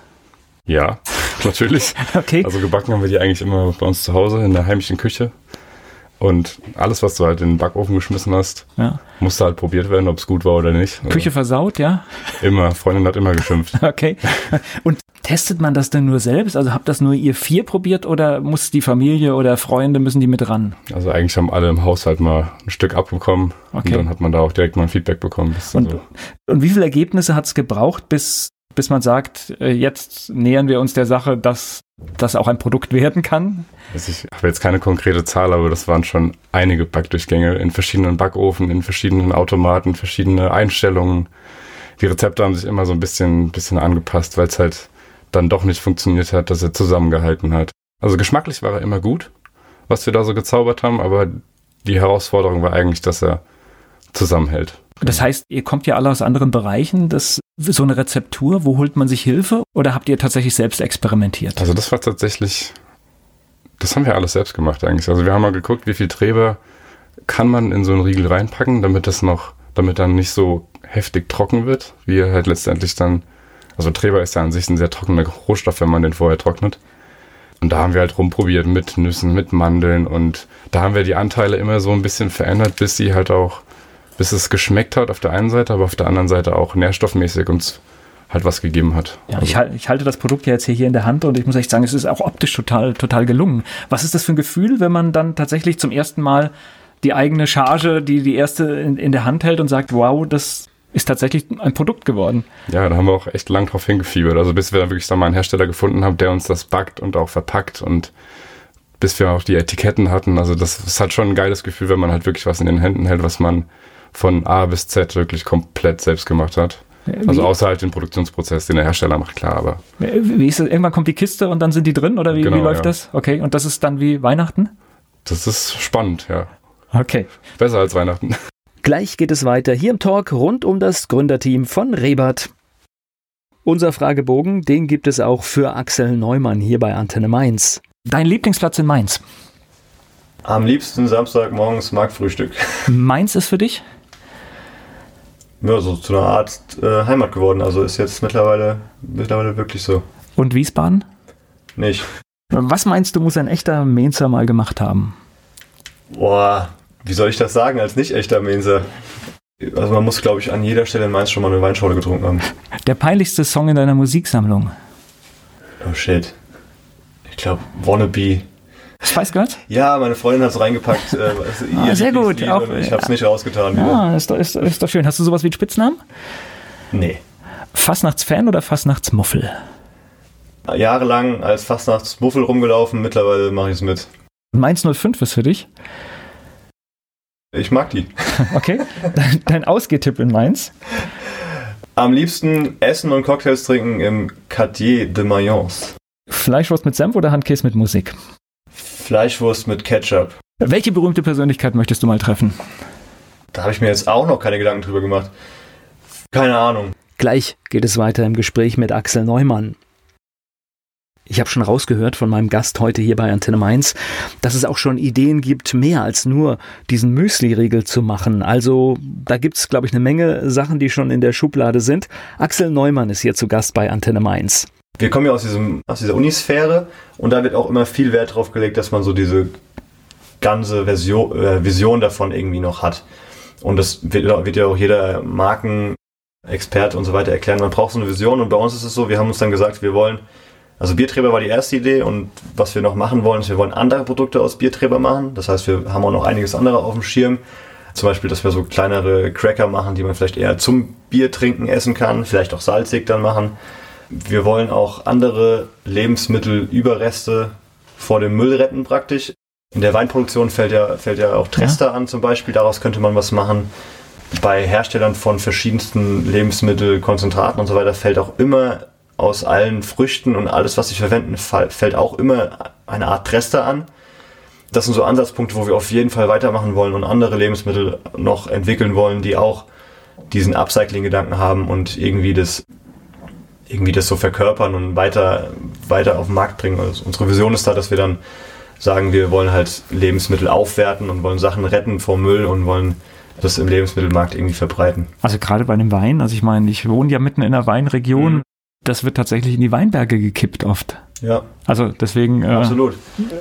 [SPEAKER 5] Ja, natürlich.
[SPEAKER 1] Okay.
[SPEAKER 5] Also gebacken haben wir die eigentlich immer bei uns zu Hause in der heimischen Küche. Und alles, was du halt in den Backofen geschmissen hast, ja. musste halt probiert werden, ob es gut war oder nicht.
[SPEAKER 1] Küche also versaut, ja?
[SPEAKER 5] Immer. Freundin hat immer geschimpft.
[SPEAKER 1] Okay. Und testet man das denn nur selbst? Also habt das nur ihr vier probiert oder muss die Familie oder Freunde, müssen die mit ran?
[SPEAKER 5] Also eigentlich haben alle im Haushalt mal ein Stück abbekommen. Okay. Und dann hat man da auch direkt mal ein Feedback bekommen.
[SPEAKER 1] Und, so. und wie viele Ergebnisse hat es gebraucht, bis bis man sagt, äh, jetzt nähern wir uns der Sache, dass das auch ein Produkt werden kann?
[SPEAKER 5] Also ich habe jetzt keine konkrete Zahl, aber das waren schon einige Backdurchgänge in verschiedenen Backofen, in verschiedenen Automaten, verschiedene Einstellungen. Die Rezepte haben sich immer so ein bisschen, bisschen angepasst, weil es halt dann doch nicht funktioniert hat, dass er zusammengehalten hat. Also geschmacklich war er immer gut, was wir da so gezaubert haben, aber die Herausforderung war eigentlich, dass er zusammenhält.
[SPEAKER 1] Das heißt, ihr kommt ja alle aus anderen Bereichen. Das so eine Rezeptur, wo holt man sich Hilfe oder habt ihr tatsächlich selbst experimentiert?
[SPEAKER 5] Also das war tatsächlich, das haben wir alles selbst gemacht eigentlich. Also wir haben mal geguckt, wie viel Treber kann man in so einen Riegel reinpacken, damit das noch, damit dann nicht so heftig trocken wird, wie er halt letztendlich dann, also Treber ist ja an sich ein sehr trockener Rohstoff, wenn man den vorher trocknet. Und da haben wir halt rumprobiert mit Nüssen, mit Mandeln und da haben wir die Anteile immer so ein bisschen verändert, bis sie halt auch, bis es geschmeckt hat auf der einen Seite, aber auf der anderen Seite auch nährstoffmäßig uns halt was gegeben hat.
[SPEAKER 1] Ja, also. ich, ich, halte das Produkt ja jetzt hier, hier in der Hand und ich muss echt sagen, es ist auch optisch total, total gelungen. Was ist das für ein Gefühl, wenn man dann tatsächlich zum ersten Mal die eigene Charge, die die erste in, in der Hand hält und sagt, wow, das ist tatsächlich ein Produkt geworden.
[SPEAKER 5] Ja, da haben wir auch echt lang drauf hingefiebert. Also bis wir dann wirklich mal einen Hersteller gefunden haben, der uns das backt und auch verpackt und bis wir auch die Etiketten hatten. Also das ist halt schon ein geiles Gefühl, wenn man halt wirklich was in den Händen hält, was man von A bis Z wirklich komplett selbst gemacht hat. Also außer halt den Produktionsprozess, den der Hersteller macht, klar, aber.
[SPEAKER 1] Wie ist das? Irgendwann kommt die Kiste und dann sind die drin oder wie, genau, wie läuft ja. das? Okay, und das ist dann wie Weihnachten?
[SPEAKER 5] Das ist spannend, ja.
[SPEAKER 1] Okay.
[SPEAKER 5] Besser als Weihnachten.
[SPEAKER 4] Gleich geht es weiter hier im Talk rund um das Gründerteam von Rebert. Unser Fragebogen, den gibt es auch für Axel Neumann hier bei Antenne Mainz.
[SPEAKER 1] Dein Lieblingsplatz in Mainz?
[SPEAKER 2] Am liebsten Samstagmorgens Marktfrühstück.
[SPEAKER 1] Mainz ist für dich?
[SPEAKER 2] Ja, so zu einer Art äh, Heimat geworden. Also ist jetzt mittlerweile, mittlerweile wirklich so.
[SPEAKER 1] Und Wiesbaden?
[SPEAKER 2] Nicht.
[SPEAKER 1] Was meinst du, muss ein echter Mainzer mal gemacht haben?
[SPEAKER 2] Boah, wie soll ich das sagen als nicht echter Mainzer? Also man muss, glaube ich, an jeder Stelle in Mainz schon mal eine Weinschorle getrunken haben.
[SPEAKER 1] Der peinlichste Song in deiner Musiksammlung?
[SPEAKER 2] Oh shit. Ich glaube, Wannabe.
[SPEAKER 1] Weiß Gott?
[SPEAKER 2] Ja, meine Freundin hat es reingepackt. Äh,
[SPEAKER 1] ah, sehr gut.
[SPEAKER 2] Auch, ich habe es nicht rausgetan.
[SPEAKER 1] Ja, ist doch, ist, ist doch schön. Hast du sowas wie einen Spitznamen?
[SPEAKER 2] Nee.
[SPEAKER 1] Fastnachtsfan oder Fastnachtsmuffel?
[SPEAKER 2] Jahrelang als Fastnachtsmuffel rumgelaufen, mittlerweile mache ich es mit.
[SPEAKER 1] Mainz 05 ist für dich?
[SPEAKER 2] Ich mag die.
[SPEAKER 1] Okay. Dein, dein Ausgehtipp in Mainz?
[SPEAKER 2] Am liebsten Essen und Cocktails trinken im Quartier de Mayence.
[SPEAKER 1] Fleischwurst mit Senf oder Handkäse mit Musik?
[SPEAKER 2] Fleischwurst mit Ketchup.
[SPEAKER 1] Welche berühmte Persönlichkeit möchtest du mal treffen?
[SPEAKER 2] Da habe ich mir jetzt auch noch keine Gedanken drüber gemacht. Keine Ahnung.
[SPEAKER 4] Gleich geht es weiter im Gespräch mit Axel Neumann. Ich habe schon rausgehört von meinem Gast heute hier bei Antenne Mainz, dass es auch schon Ideen gibt, mehr als nur diesen Müsli-Riegel zu machen. Also da gibt es, glaube ich, eine Menge Sachen, die schon in der Schublade sind. Axel Neumann ist hier zu Gast bei Antenne Mainz.
[SPEAKER 2] Wir kommen ja aus, diesem, aus dieser Unisphäre und da wird auch immer viel Wert drauf gelegt, dass man so diese ganze Version, äh, Vision davon irgendwie noch hat. Und das wird, wird ja auch jeder Markenexperte und so weiter erklären. Man braucht so eine Vision und bei uns ist es so, wir haben uns dann gesagt, wir wollen also Bierträber war die erste Idee und was wir noch machen wollen, ist, wir wollen andere Produkte aus Bierträber machen. Das heißt, wir haben auch noch einiges andere auf dem Schirm. Zum Beispiel, dass wir so kleinere Cracker machen, die man vielleicht eher zum Bier trinken essen kann, vielleicht auch salzig dann machen. Wir wollen auch andere Lebensmittelüberreste vor dem Müll retten praktisch. In der Weinproduktion fällt ja, fällt ja auch Trester ja. an zum Beispiel, daraus könnte man was machen. Bei Herstellern von verschiedensten Lebensmittelkonzentraten und so weiter fällt auch immer aus allen Früchten und alles, was sie verwenden, fällt auch immer eine Art Trester an. Das sind so Ansatzpunkte, wo wir auf jeden Fall weitermachen wollen und andere Lebensmittel noch entwickeln wollen, die auch diesen Upcycling-Gedanken haben und irgendwie das, irgendwie das so verkörpern und weiter, weiter auf den Markt bringen. Also unsere Vision ist da, dass wir dann sagen, wir wollen halt Lebensmittel aufwerten und wollen Sachen retten vor Müll und wollen das im Lebensmittelmarkt irgendwie verbreiten.
[SPEAKER 1] Also gerade bei dem Wein, also ich meine, ich wohne ja mitten in einer Weinregion. Mhm das wird tatsächlich in die Weinberge gekippt oft.
[SPEAKER 2] Ja.
[SPEAKER 1] Also deswegen.
[SPEAKER 2] Äh, Absolut.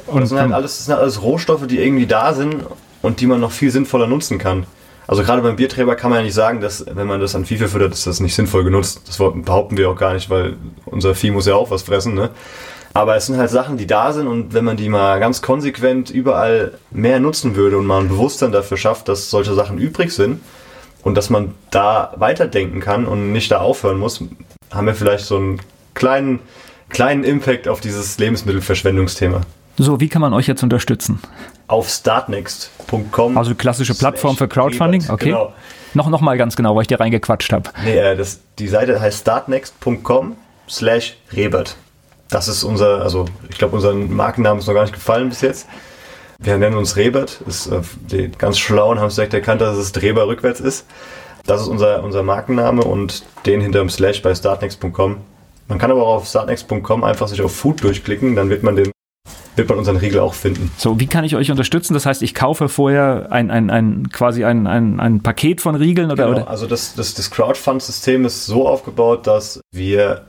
[SPEAKER 2] Und das sind, halt alles, das sind halt alles Rohstoffe, die irgendwie da sind und die man noch viel sinnvoller nutzen kann. Also gerade beim Bierträger kann man ja nicht sagen, dass wenn man das an Vieh füttert, ist das nicht sinnvoll genutzt. Das behaupten wir auch gar nicht, weil unser Vieh muss ja auch was fressen. Ne? Aber es sind halt Sachen, die da sind und wenn man die mal ganz konsequent überall mehr nutzen würde und mal ein Bewusstsein dafür schafft, dass solche Sachen übrig sind und dass man da weiterdenken kann und nicht da aufhören muss, haben wir vielleicht so einen kleinen, kleinen Impact auf dieses Lebensmittelverschwendungsthema.
[SPEAKER 1] So, wie kann man euch jetzt unterstützen?
[SPEAKER 2] Auf startnext.com.
[SPEAKER 1] Also klassische Plattform für Crowdfunding, okay. Genau. Noch, noch mal ganz genau, weil ich dir reingequatscht habe.
[SPEAKER 2] Nee, äh, das, die Seite heißt startnext.com slash Rebert. Das ist unser, also ich glaube, unser Markennamen ist noch gar nicht gefallen bis jetzt. Wir nennen uns Rebert. Ist, äh, die ganz Schlauen haben es direkt erkannt, dass es Dreber rückwärts ist. Das ist unser, unser Markenname und den hinterm Slash bei startnext.com. Man kann aber auch auf startnext.com einfach sich auf Food durchklicken, dann wird man den wird man unseren Riegel auch finden.
[SPEAKER 1] So, wie kann ich euch unterstützen? Das heißt, ich kaufe vorher ein, ein, ein quasi ein, ein, ein Paket von Riegeln oder?
[SPEAKER 2] Genau, also das, das, das Crowdfund-System ist so aufgebaut, dass wir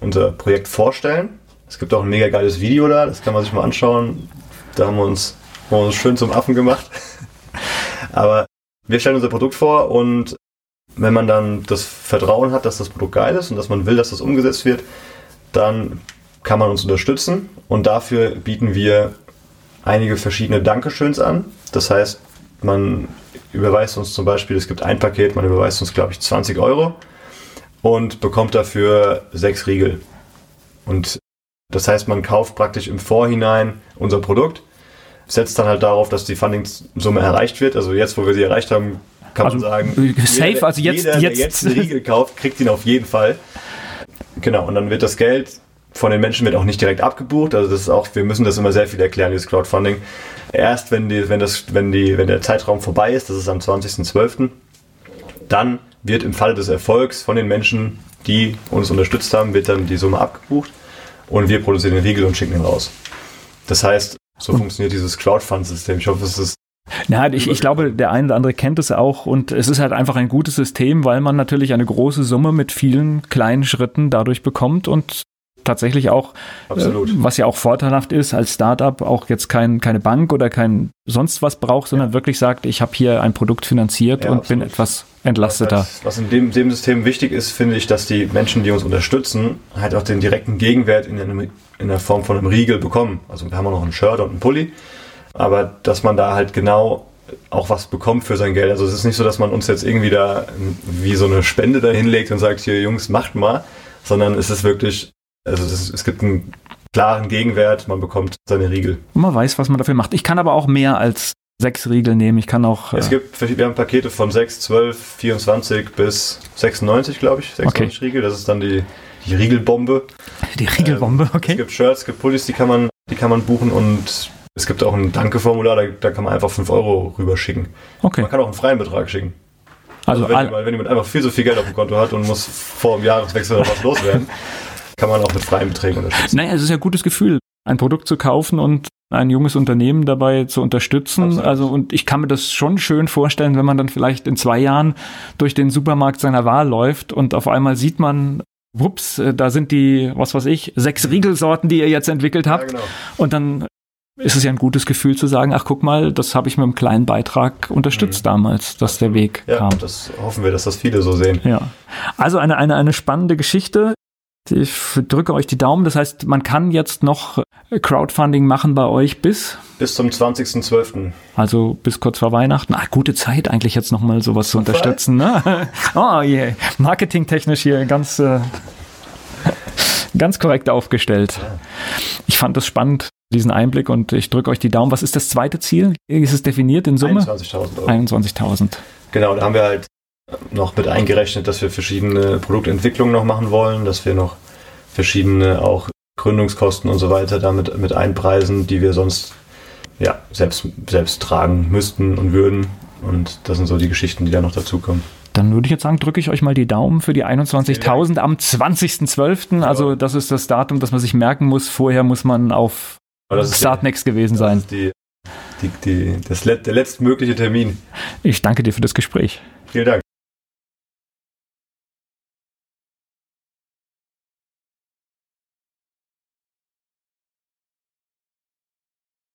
[SPEAKER 2] unser Projekt vorstellen Es gibt auch ein mega geiles Video da, das kann man sich mal anschauen. Da haben wir uns, haben wir uns schön zum Affen gemacht. Aber wir stellen unser Produkt vor und wenn man dann das Vertrauen hat, dass das Produkt geil ist und dass man will, dass das umgesetzt wird, dann kann man uns unterstützen und dafür bieten wir einige verschiedene Dankeschöns an. Das heißt, man überweist uns zum Beispiel, es gibt ein Paket, man überweist uns, glaube ich, 20 Euro und bekommt dafür sechs Riegel. Und das heißt, man kauft praktisch im Vorhinein unser Produkt, setzt dann halt darauf, dass die Funding-Summe erreicht wird. Also jetzt, wo wir sie erreicht haben, kann also, man sagen,
[SPEAKER 1] safe, jeder, also jetzt,
[SPEAKER 2] jeder,
[SPEAKER 1] jetzt.
[SPEAKER 2] der jetzt einen Riegel kauft, kriegt ihn auf jeden Fall. Genau, und dann wird das Geld von den Menschen wird auch nicht direkt abgebucht. Also das ist auch, wir müssen das immer sehr viel erklären, dieses Crowdfunding. Erst wenn die, wenn das, wenn die, wenn der Zeitraum vorbei ist, das ist am 20.12., dann wird im Falle des Erfolgs von den Menschen, die uns unterstützt haben, wird dann die Summe abgebucht und wir produzieren den Riegel und schicken ihn raus. Das heißt, so funktioniert dieses Crowdfund-System. Ich hoffe, es ist
[SPEAKER 1] ja, ich, ich glaube, der eine oder andere kennt es auch und es ist halt einfach ein gutes System, weil man natürlich eine große Summe mit vielen kleinen Schritten dadurch bekommt und tatsächlich auch, äh, was ja auch vorteilhaft ist, als Startup auch jetzt kein, keine Bank oder kein sonst was braucht, sondern ja. wirklich sagt, ich habe hier ein Produkt finanziert ja, und absolut. bin etwas entlasteter.
[SPEAKER 2] Was, was in dem, dem System wichtig ist, finde ich, dass die Menschen, die uns unterstützen, halt auch den direkten Gegenwert in, einem, in der Form von einem Riegel bekommen. Also wir haben auch noch ein Shirt und ein Pulli, aber dass man da halt genau auch was bekommt für sein Geld. Also es ist nicht so, dass man uns jetzt irgendwie da wie so eine Spende da hinlegt und sagt, hier Jungs, macht mal, sondern es ist wirklich also ist, es gibt einen klaren Gegenwert, man bekommt seine Riegel.
[SPEAKER 1] Und man weiß, was man dafür macht. Ich kann aber auch mehr als sechs Riegel nehmen. Ich kann auch.
[SPEAKER 2] Es äh, gibt, wir haben Pakete von 6, 12, 24 bis 96, glaube ich. 96 okay. Riegel. Das ist dann die, die Riegelbombe.
[SPEAKER 1] Die Riegelbombe, okay.
[SPEAKER 2] Es gibt Shirts, es gibt Pullis, die kann man, die kann man buchen und es gibt auch ein Danke-Formular, da, da, kann man einfach 5 Euro rüberschicken. Okay. Man kann auch einen freien Betrag schicken. Also, also wenn, wenn jemand einfach viel zu viel Geld auf dem Konto hat und muss vor dem Jahreswechsel noch was loswerden, kann man auch mit freien Beträgen unterstützen.
[SPEAKER 1] Naja, es ist ja ein gutes Gefühl, ein Produkt zu kaufen und ein junges Unternehmen dabei zu unterstützen. Absolut. Also, und ich kann mir das schon schön vorstellen, wenn man dann vielleicht in zwei Jahren durch den Supermarkt seiner Wahl läuft und auf einmal sieht man, wups, äh, da sind die, was weiß ich, sechs Riegelsorten, die ihr jetzt entwickelt habt. Ja, genau. Und dann ist es ja ein gutes Gefühl zu sagen, ach guck mal, das habe ich mit einem kleinen Beitrag unterstützt mhm. damals, dass der Weg
[SPEAKER 2] ja,
[SPEAKER 1] kam.
[SPEAKER 2] Das hoffen wir, dass das viele so sehen.
[SPEAKER 1] Ja. Also eine, eine, eine spannende Geschichte. Ich drücke euch die Daumen. Das heißt, man kann jetzt noch Crowdfunding machen bei euch bis?
[SPEAKER 2] Bis zum 20.12.
[SPEAKER 1] Also bis kurz vor Weihnachten. Ah, gute Zeit eigentlich jetzt nochmal sowas zu unterstützen. Ne? oh yeah. Marketingtechnisch hier ganz, äh, ganz korrekt aufgestellt. Ich fand das spannend, diesen Einblick und ich drücke euch die Daumen. Was ist das zweite Ziel? Ist es definiert in Summe?
[SPEAKER 2] 21.000
[SPEAKER 1] 21.000.
[SPEAKER 2] Genau, da haben wir halt noch mit eingerechnet, dass wir verschiedene Produktentwicklungen noch machen wollen, dass wir noch verschiedene auch Gründungskosten und so weiter damit mit einpreisen, die wir sonst ja, selbst, selbst tragen müssten und würden. Und das sind so die Geschichten, die da noch dazukommen.
[SPEAKER 1] Dann würde ich jetzt sagen, drücke ich euch mal die Daumen für die 21.000 am 20.12. Also das ist das Datum, das man sich merken muss. Vorher muss man auf Startnext gewesen sein. Das ist
[SPEAKER 2] die, die, die, das, der letztmögliche Termin.
[SPEAKER 1] Ich danke dir für das Gespräch.
[SPEAKER 2] Vielen Dank.